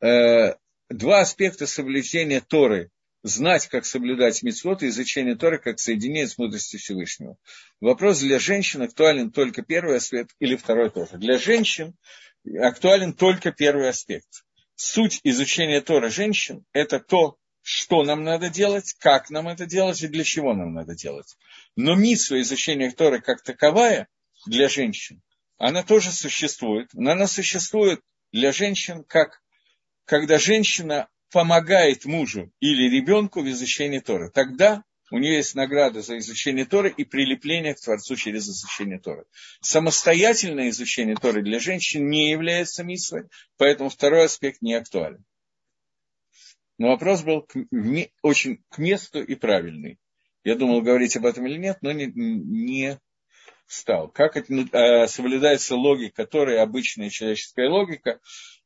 Э, два аспекта соблюдения Торы знать, как соблюдать митцвот и изучение Торы, как соединение с мудростью Всевышнего. Вопрос для женщин актуален только первый аспект или второй тоже. Для женщин актуален только первый аспект. Суть изучения Тора женщин – это то, что нам надо делать, как нам это делать и для чего нам надо делать. Но митсва изучения Торы как таковая для женщин, она тоже существует. Но она существует для женщин как когда женщина помогает мужу или ребенку в изучении Торы. Тогда у нее есть награда за изучение Торы и прилепление к Творцу через изучение Торы. Самостоятельное изучение Торы для женщин не является митсвой, поэтому второй аспект не актуален. Но вопрос был к, очень к месту и правильный. Я думал говорить об этом или нет, но не, не стал. Как это, э, соблюдается логика, которая обычная человеческая логика,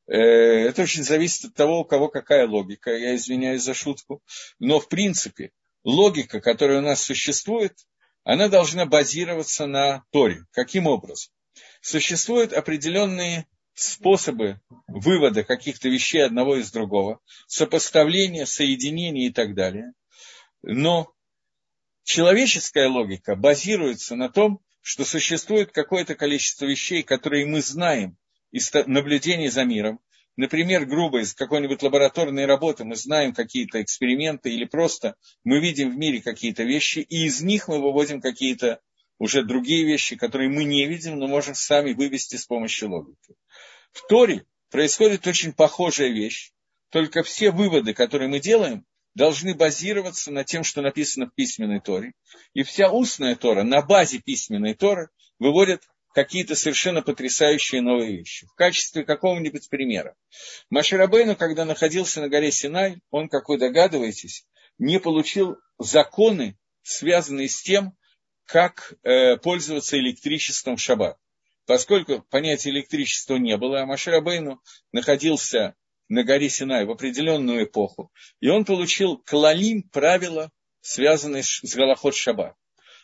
Э, это очень зависит от того, у кого какая логика. Я извиняюсь за шутку. Но, в принципе, логика, которая у нас существует, она должна базироваться на Торе. Каким образом? Существуют определенные способы вывода каких-то вещей одного из другого, сопоставления, соединения и так далее. Но человеческая логика базируется на том, что существует какое-то количество вещей, которые мы знаем из наблюдений за миром, например, грубо из какой-нибудь лабораторной работы мы знаем какие-то эксперименты или просто мы видим в мире какие-то вещи, и из них мы выводим какие-то уже другие вещи, которые мы не видим, но можем сами вывести с помощью логики. В Торе происходит очень похожая вещь, только все выводы, которые мы делаем, должны базироваться на тем, что написано в письменной Торе. И вся устная Тора на базе письменной Торы выводит какие-то совершенно потрясающие новые вещи. В качестве какого-нибудь примера. Маширабейну, когда находился на горе Синай, он, как вы догадываетесь, не получил законы, связанные с тем, как э, пользоваться электричеством в шаббат. Поскольку понятия электричества не было, а Маширабейну находился на горе Синай в определенную эпоху, и он получил клалим правила, связанные с Галахот Шаббат.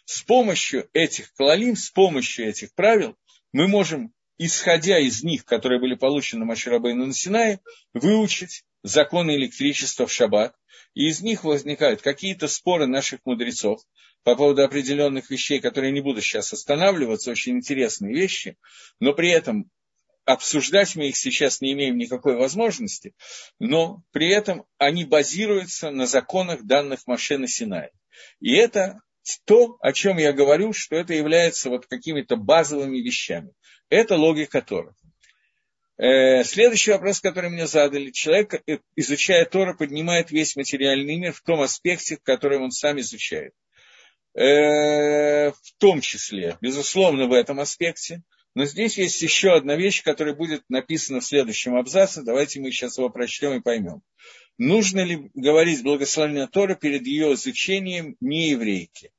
С помощью этих клалим, с помощью этих правил мы можем, исходя из них, которые были получены Маширабейну на Синае, выучить законы электричества в шаббат. И из них возникают какие-то споры наших мудрецов по поводу определенных вещей, которые не буду сейчас останавливаться, очень интересные вещи, но при этом обсуждать мы их сейчас не имеем никакой возможности, но при этом они базируются на законах данных Машена Синай. И это то, о чем я говорю, что это является вот какими-то базовыми вещами. Это логика Тора. Э, следующий вопрос, который мне задали. Человек, э, изучая Тора, поднимает весь материальный мир в том аспекте, в котором он сам изучает. Э, в том числе, безусловно, в этом аспекте. Но здесь есть еще одна вещь, которая будет написана в следующем абзаце. Давайте мы сейчас его прочтем и поймем. Нужно ли говорить благословение Тора перед ее изучением не еврейки?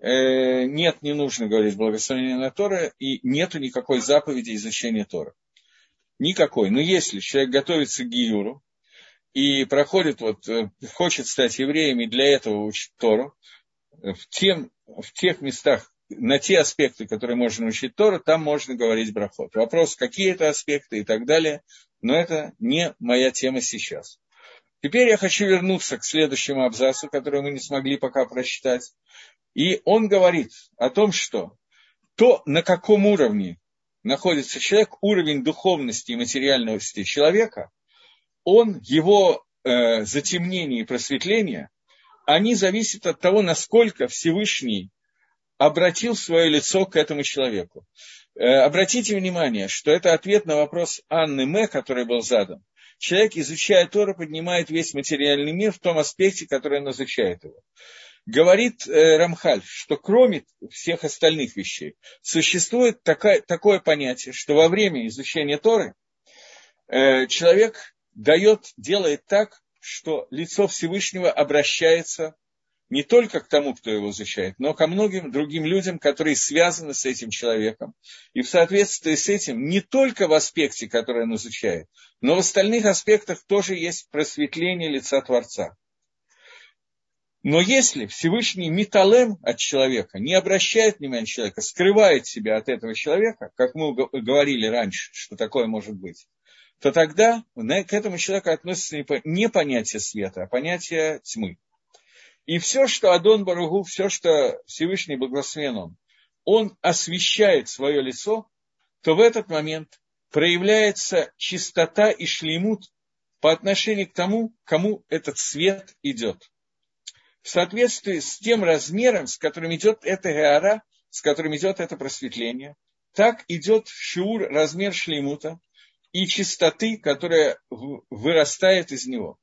э, нет, не нужно говорить благословение на Тора, и нету никакой заповеди изучения Тора. Никакой. Но если человек готовится к Гиюру, и проходит, вот, э, хочет стать евреем, и для этого учит Тору, в, тем, в тех местах, на те аспекты, которые можно учить Тору, там можно говорить брахот. Вопрос, какие это аспекты и так далее, но это не моя тема сейчас. Теперь я хочу вернуться к следующему абзацу, который мы не смогли пока прочитать. И он говорит о том, что то, на каком уровне находится человек, уровень духовности и материальности человека, он, его э, затемнение и просветление, они зависят от того, насколько Всевышний обратил свое лицо к этому человеку. Э, обратите внимание, что это ответ на вопрос Анны М, который был задан. Человек, изучая Тору, поднимает весь материальный мир в том аспекте, который он изучает его. Говорит э, Рамхаль, что кроме всех остальных вещей, существует такая, такое понятие, что во время изучения Торы э, человек дает, делает так, что лицо Всевышнего обращается не только к тому, кто его изучает, но ко многим другим людям, которые связаны с этим человеком. И в соответствии с этим не только в аспекте, который он изучает, но в остальных аспектах тоже есть просветление лица Творца. Но если Всевышний металлем от человека, не обращает внимания человека, скрывает себя от этого человека, как мы говорили раньше, что такое может быть, то тогда к этому человеку относится не понятие света, а понятие тьмы. И все, что Адон Баругу, все, что Всевышний Благословен Он, он освещает свое лицо, то в этот момент проявляется чистота и шлеймут по отношению к тому, кому этот свет идет. В соответствии с тем размером, с которым идет эта геара, с которым идет это просветление, так идет шур, размер шлеймута и чистоты, которая вырастает из него.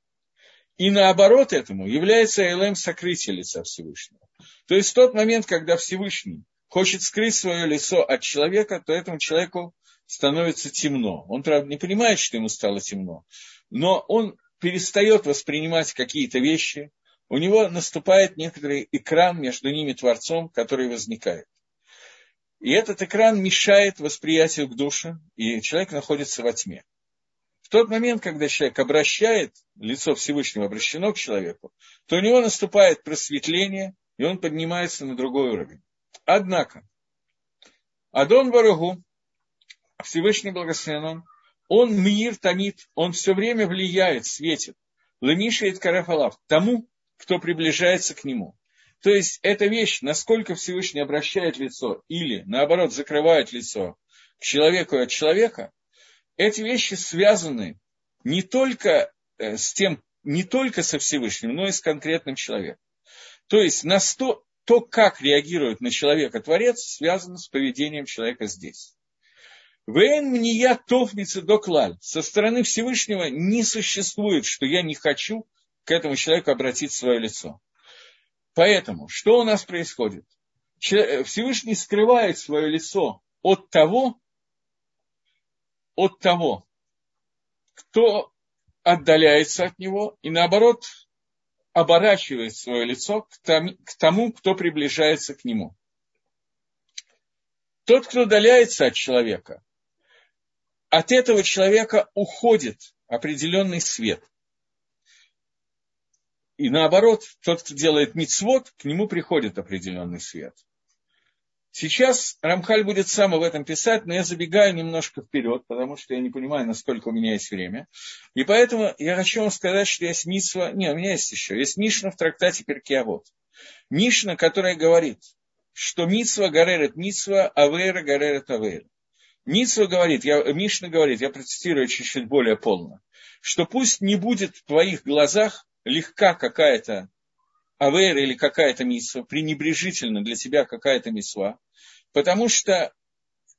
И наоборот этому является Элем сокрытие лица Всевышнего. То есть в тот момент, когда Всевышний хочет скрыть свое лицо от человека, то этому человеку становится темно. Он, правда, не понимает, что ему стало темно, но он перестает воспринимать какие-то вещи, у него наступает некоторый экран между ними Творцом, который возникает. И этот экран мешает восприятию к душе, и человек находится во тьме. Тот момент, когда человек обращает, лицо Всевышнего обращено к человеку, то у него наступает просветление, и он поднимается на другой уровень. Однако, Адон Барагу, Всевышний Благословен он мир томит, он все время влияет, светит. Лемишает Карафалав тому, кто приближается к нему. То есть эта вещь, насколько Всевышний обращает лицо или, наоборот, закрывает лицо к человеку и от человека, эти вещи связаны не только э, с тем, не только со Всевышним, но и с конкретным человеком. То есть на сто, то, как реагирует на человека Творец, связано с поведением человека здесь. Вейн мне я товница доклаль. Со стороны Всевышнего не существует, что я не хочу к этому человеку обратить свое лицо. Поэтому, что у нас происходит? Э, Всевышний скрывает свое лицо от того, от того, кто отдаляется от него, и наоборот оборачивает свое лицо к тому, кто приближается к нему. Тот, кто удаляется от человека, от этого человека уходит определенный свет. И наоборот, тот, кто делает мицвод, к нему приходит определенный свет. Сейчас Рамхаль будет сам об этом писать, но я забегаю немножко вперед, потому что я не понимаю, насколько у меня есть время. И поэтому я хочу вам сказать, что есть Митсва, не, у меня есть еще, есть Мишна в трактате Перкиавод. Мишна, которая говорит, что Митсва горерет Митсва, Авейра горерет Авейра. Митсва говорит, я, Мишна говорит, я процитирую чуть-чуть более полно, что пусть не будет в твоих глазах легка какая-то авейра или какая-то мисва, пренебрежительно для тебя какая-то мисва, Потому что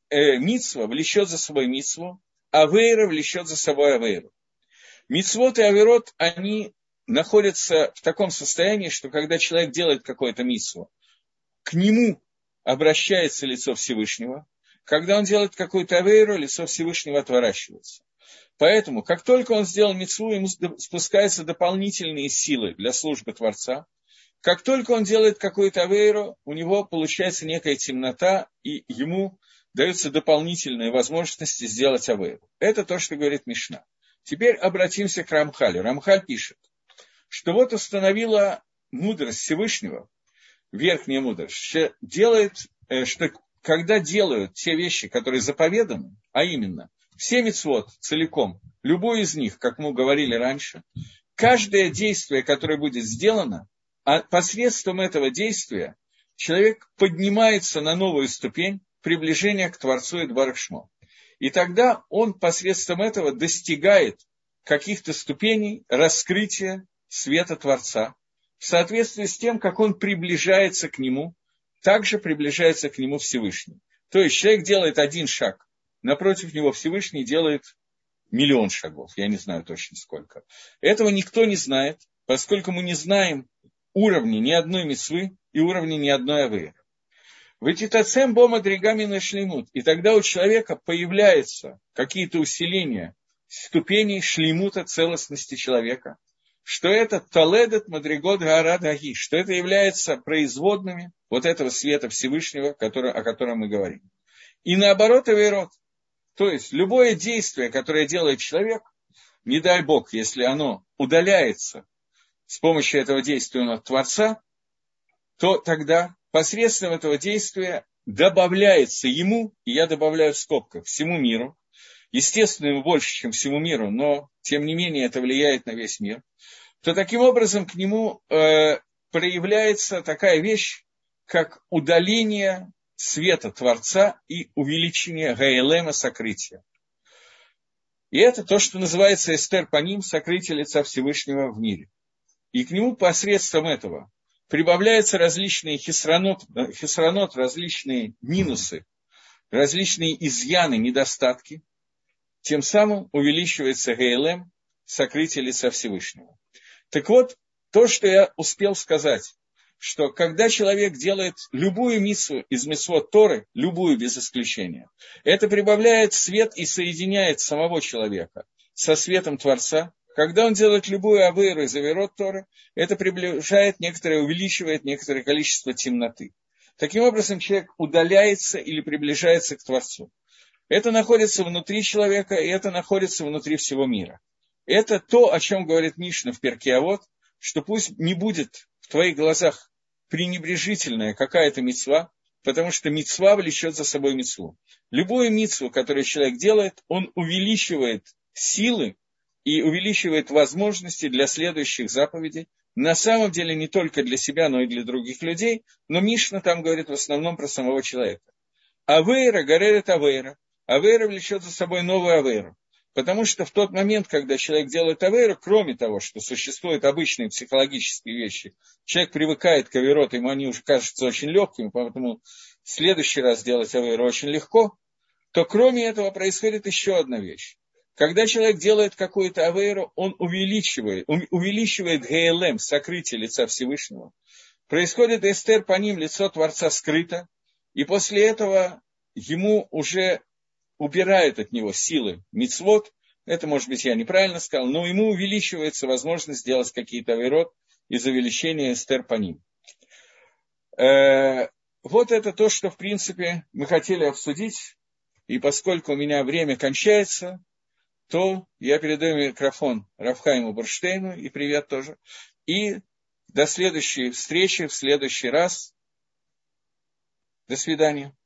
э, митсва влечет за собой митсву, а вейра влечет за собой авейру. Мицвод и аверот, они находятся в таком состоянии, что когда человек делает какое-то митсву, к нему обращается лицо Всевышнего, когда он делает какую-то авейру, лицо Всевышнего отворачивается. Поэтому, как только он сделал митцву, ему спускаются дополнительные силы для службы Творца, Как только он делает какую-то авейру, у него получается некая темнота, и ему даются дополнительные возможности сделать авейру. Это то, что говорит Мишна. Теперь обратимся к Рамхалю. Рамхаль пишет, что вот установила мудрость Всевышнего, верхняя мудрость, что делает, э, что когда делают те вещи, которые заповеданы, а именно все мецвод целиком, любой из них, как мы говорили раньше, каждое действие, которое будет сделано, а посредством этого действия человек поднимается на новую ступень приближения к Творцу и Барахшмо. И тогда он посредством этого достигает каких-то ступеней раскрытия света Творца, в соответствии с тем, как он приближается к нему, также приближается к нему Всевышний. То есть человек делает один шаг, напротив него Всевышний делает миллион шагов, я не знаю точно сколько. Этого никто не знает, поскольку мы не знаем уровня ни одной мецвы и уровня ни одной авы. Вытитацем бома дригами нашлемут. И тогда у человека появляются какие-то усиления ступеней шлемута целостности человека, что это таледет мадригот гарад аги, что это является производными вот этого света Всевышнего, который, о котором мы говорим. И наоборот, Эвейрот. То есть, любое действие, которое делает человек, не дай Бог, если оно удаляется с помощью этого действия от Творца, то тогда посредством этого действия добавляется ему, и я добавляю в скобках, всему миру, естественно, ему больше, чем всему миру, но, тем не менее, это влияет на весь мир, то таким образом к нему э, проявляется такая вещь, как удаление света Творца и увеличение Гаэлема сокрытия. И это то, что называется эстер по ним, сокрытие лица Всевышнего в мире. И к нему посредством этого прибавляются различные хисранот, хисранот различные минусы, различные изъяны, недостатки. Тем самым увеличивается ГЛМ, сокрытие лица Всевышнего. Так вот, то, что я успел сказать, что когда человек делает любую миссу из мисвот Торы, любую без исключения, это прибавляет свет и соединяет самого человека со светом Творца, когда он делает любую авейру из авейрот Торы, это приближает некоторое, увеличивает некоторое количество темноты. Таким образом, человек удаляется или приближается к Творцу. Это находится внутри человека, и это находится внутри всего мира. Это то, о чем говорит Мишна в перке, вот, что пусть не будет в твоих глазах пренебрежительная какая-то мецва, потому что мецва влечет за собой мецву. Любую мецву, которую человек делает, он увеличивает силы и увеличивает возможности для следующих заповедей. На самом деле не только для себя, но и для других людей, но Мишна там говорит в основном про самого человека. Авейра горерит авейра. Авейра влечет за собой новую авейру. Потому что в тот момент, когда человек делает авейру, кроме того, что существуют обычные психологические вещи, человек привыкает к авероту, ему они уже кажутся очень легкими, поэтому в следующий раз делать авейру очень легко, то кроме этого происходит еще одна вещь. Когда человек делает какую-то авейру, он увеличивает, увеличивает ГЛМ, сокрытие лица Всевышнего. Происходит эстер по ним, лицо Творца скрыто, и после этого ему уже убирают от него силы мицвод, это, может быть, я неправильно сказал, но ему увеличивается возможность сделать какие-то авейрот из увеличения эстер по ним. Э, вот это то, что, в принципе, мы хотели обсудить. И поскольку у меня время кончается, то я передаю микрофон Рафхайму Бурштейну, и привет тоже. И до следующей встречи в следующий раз. До свидания.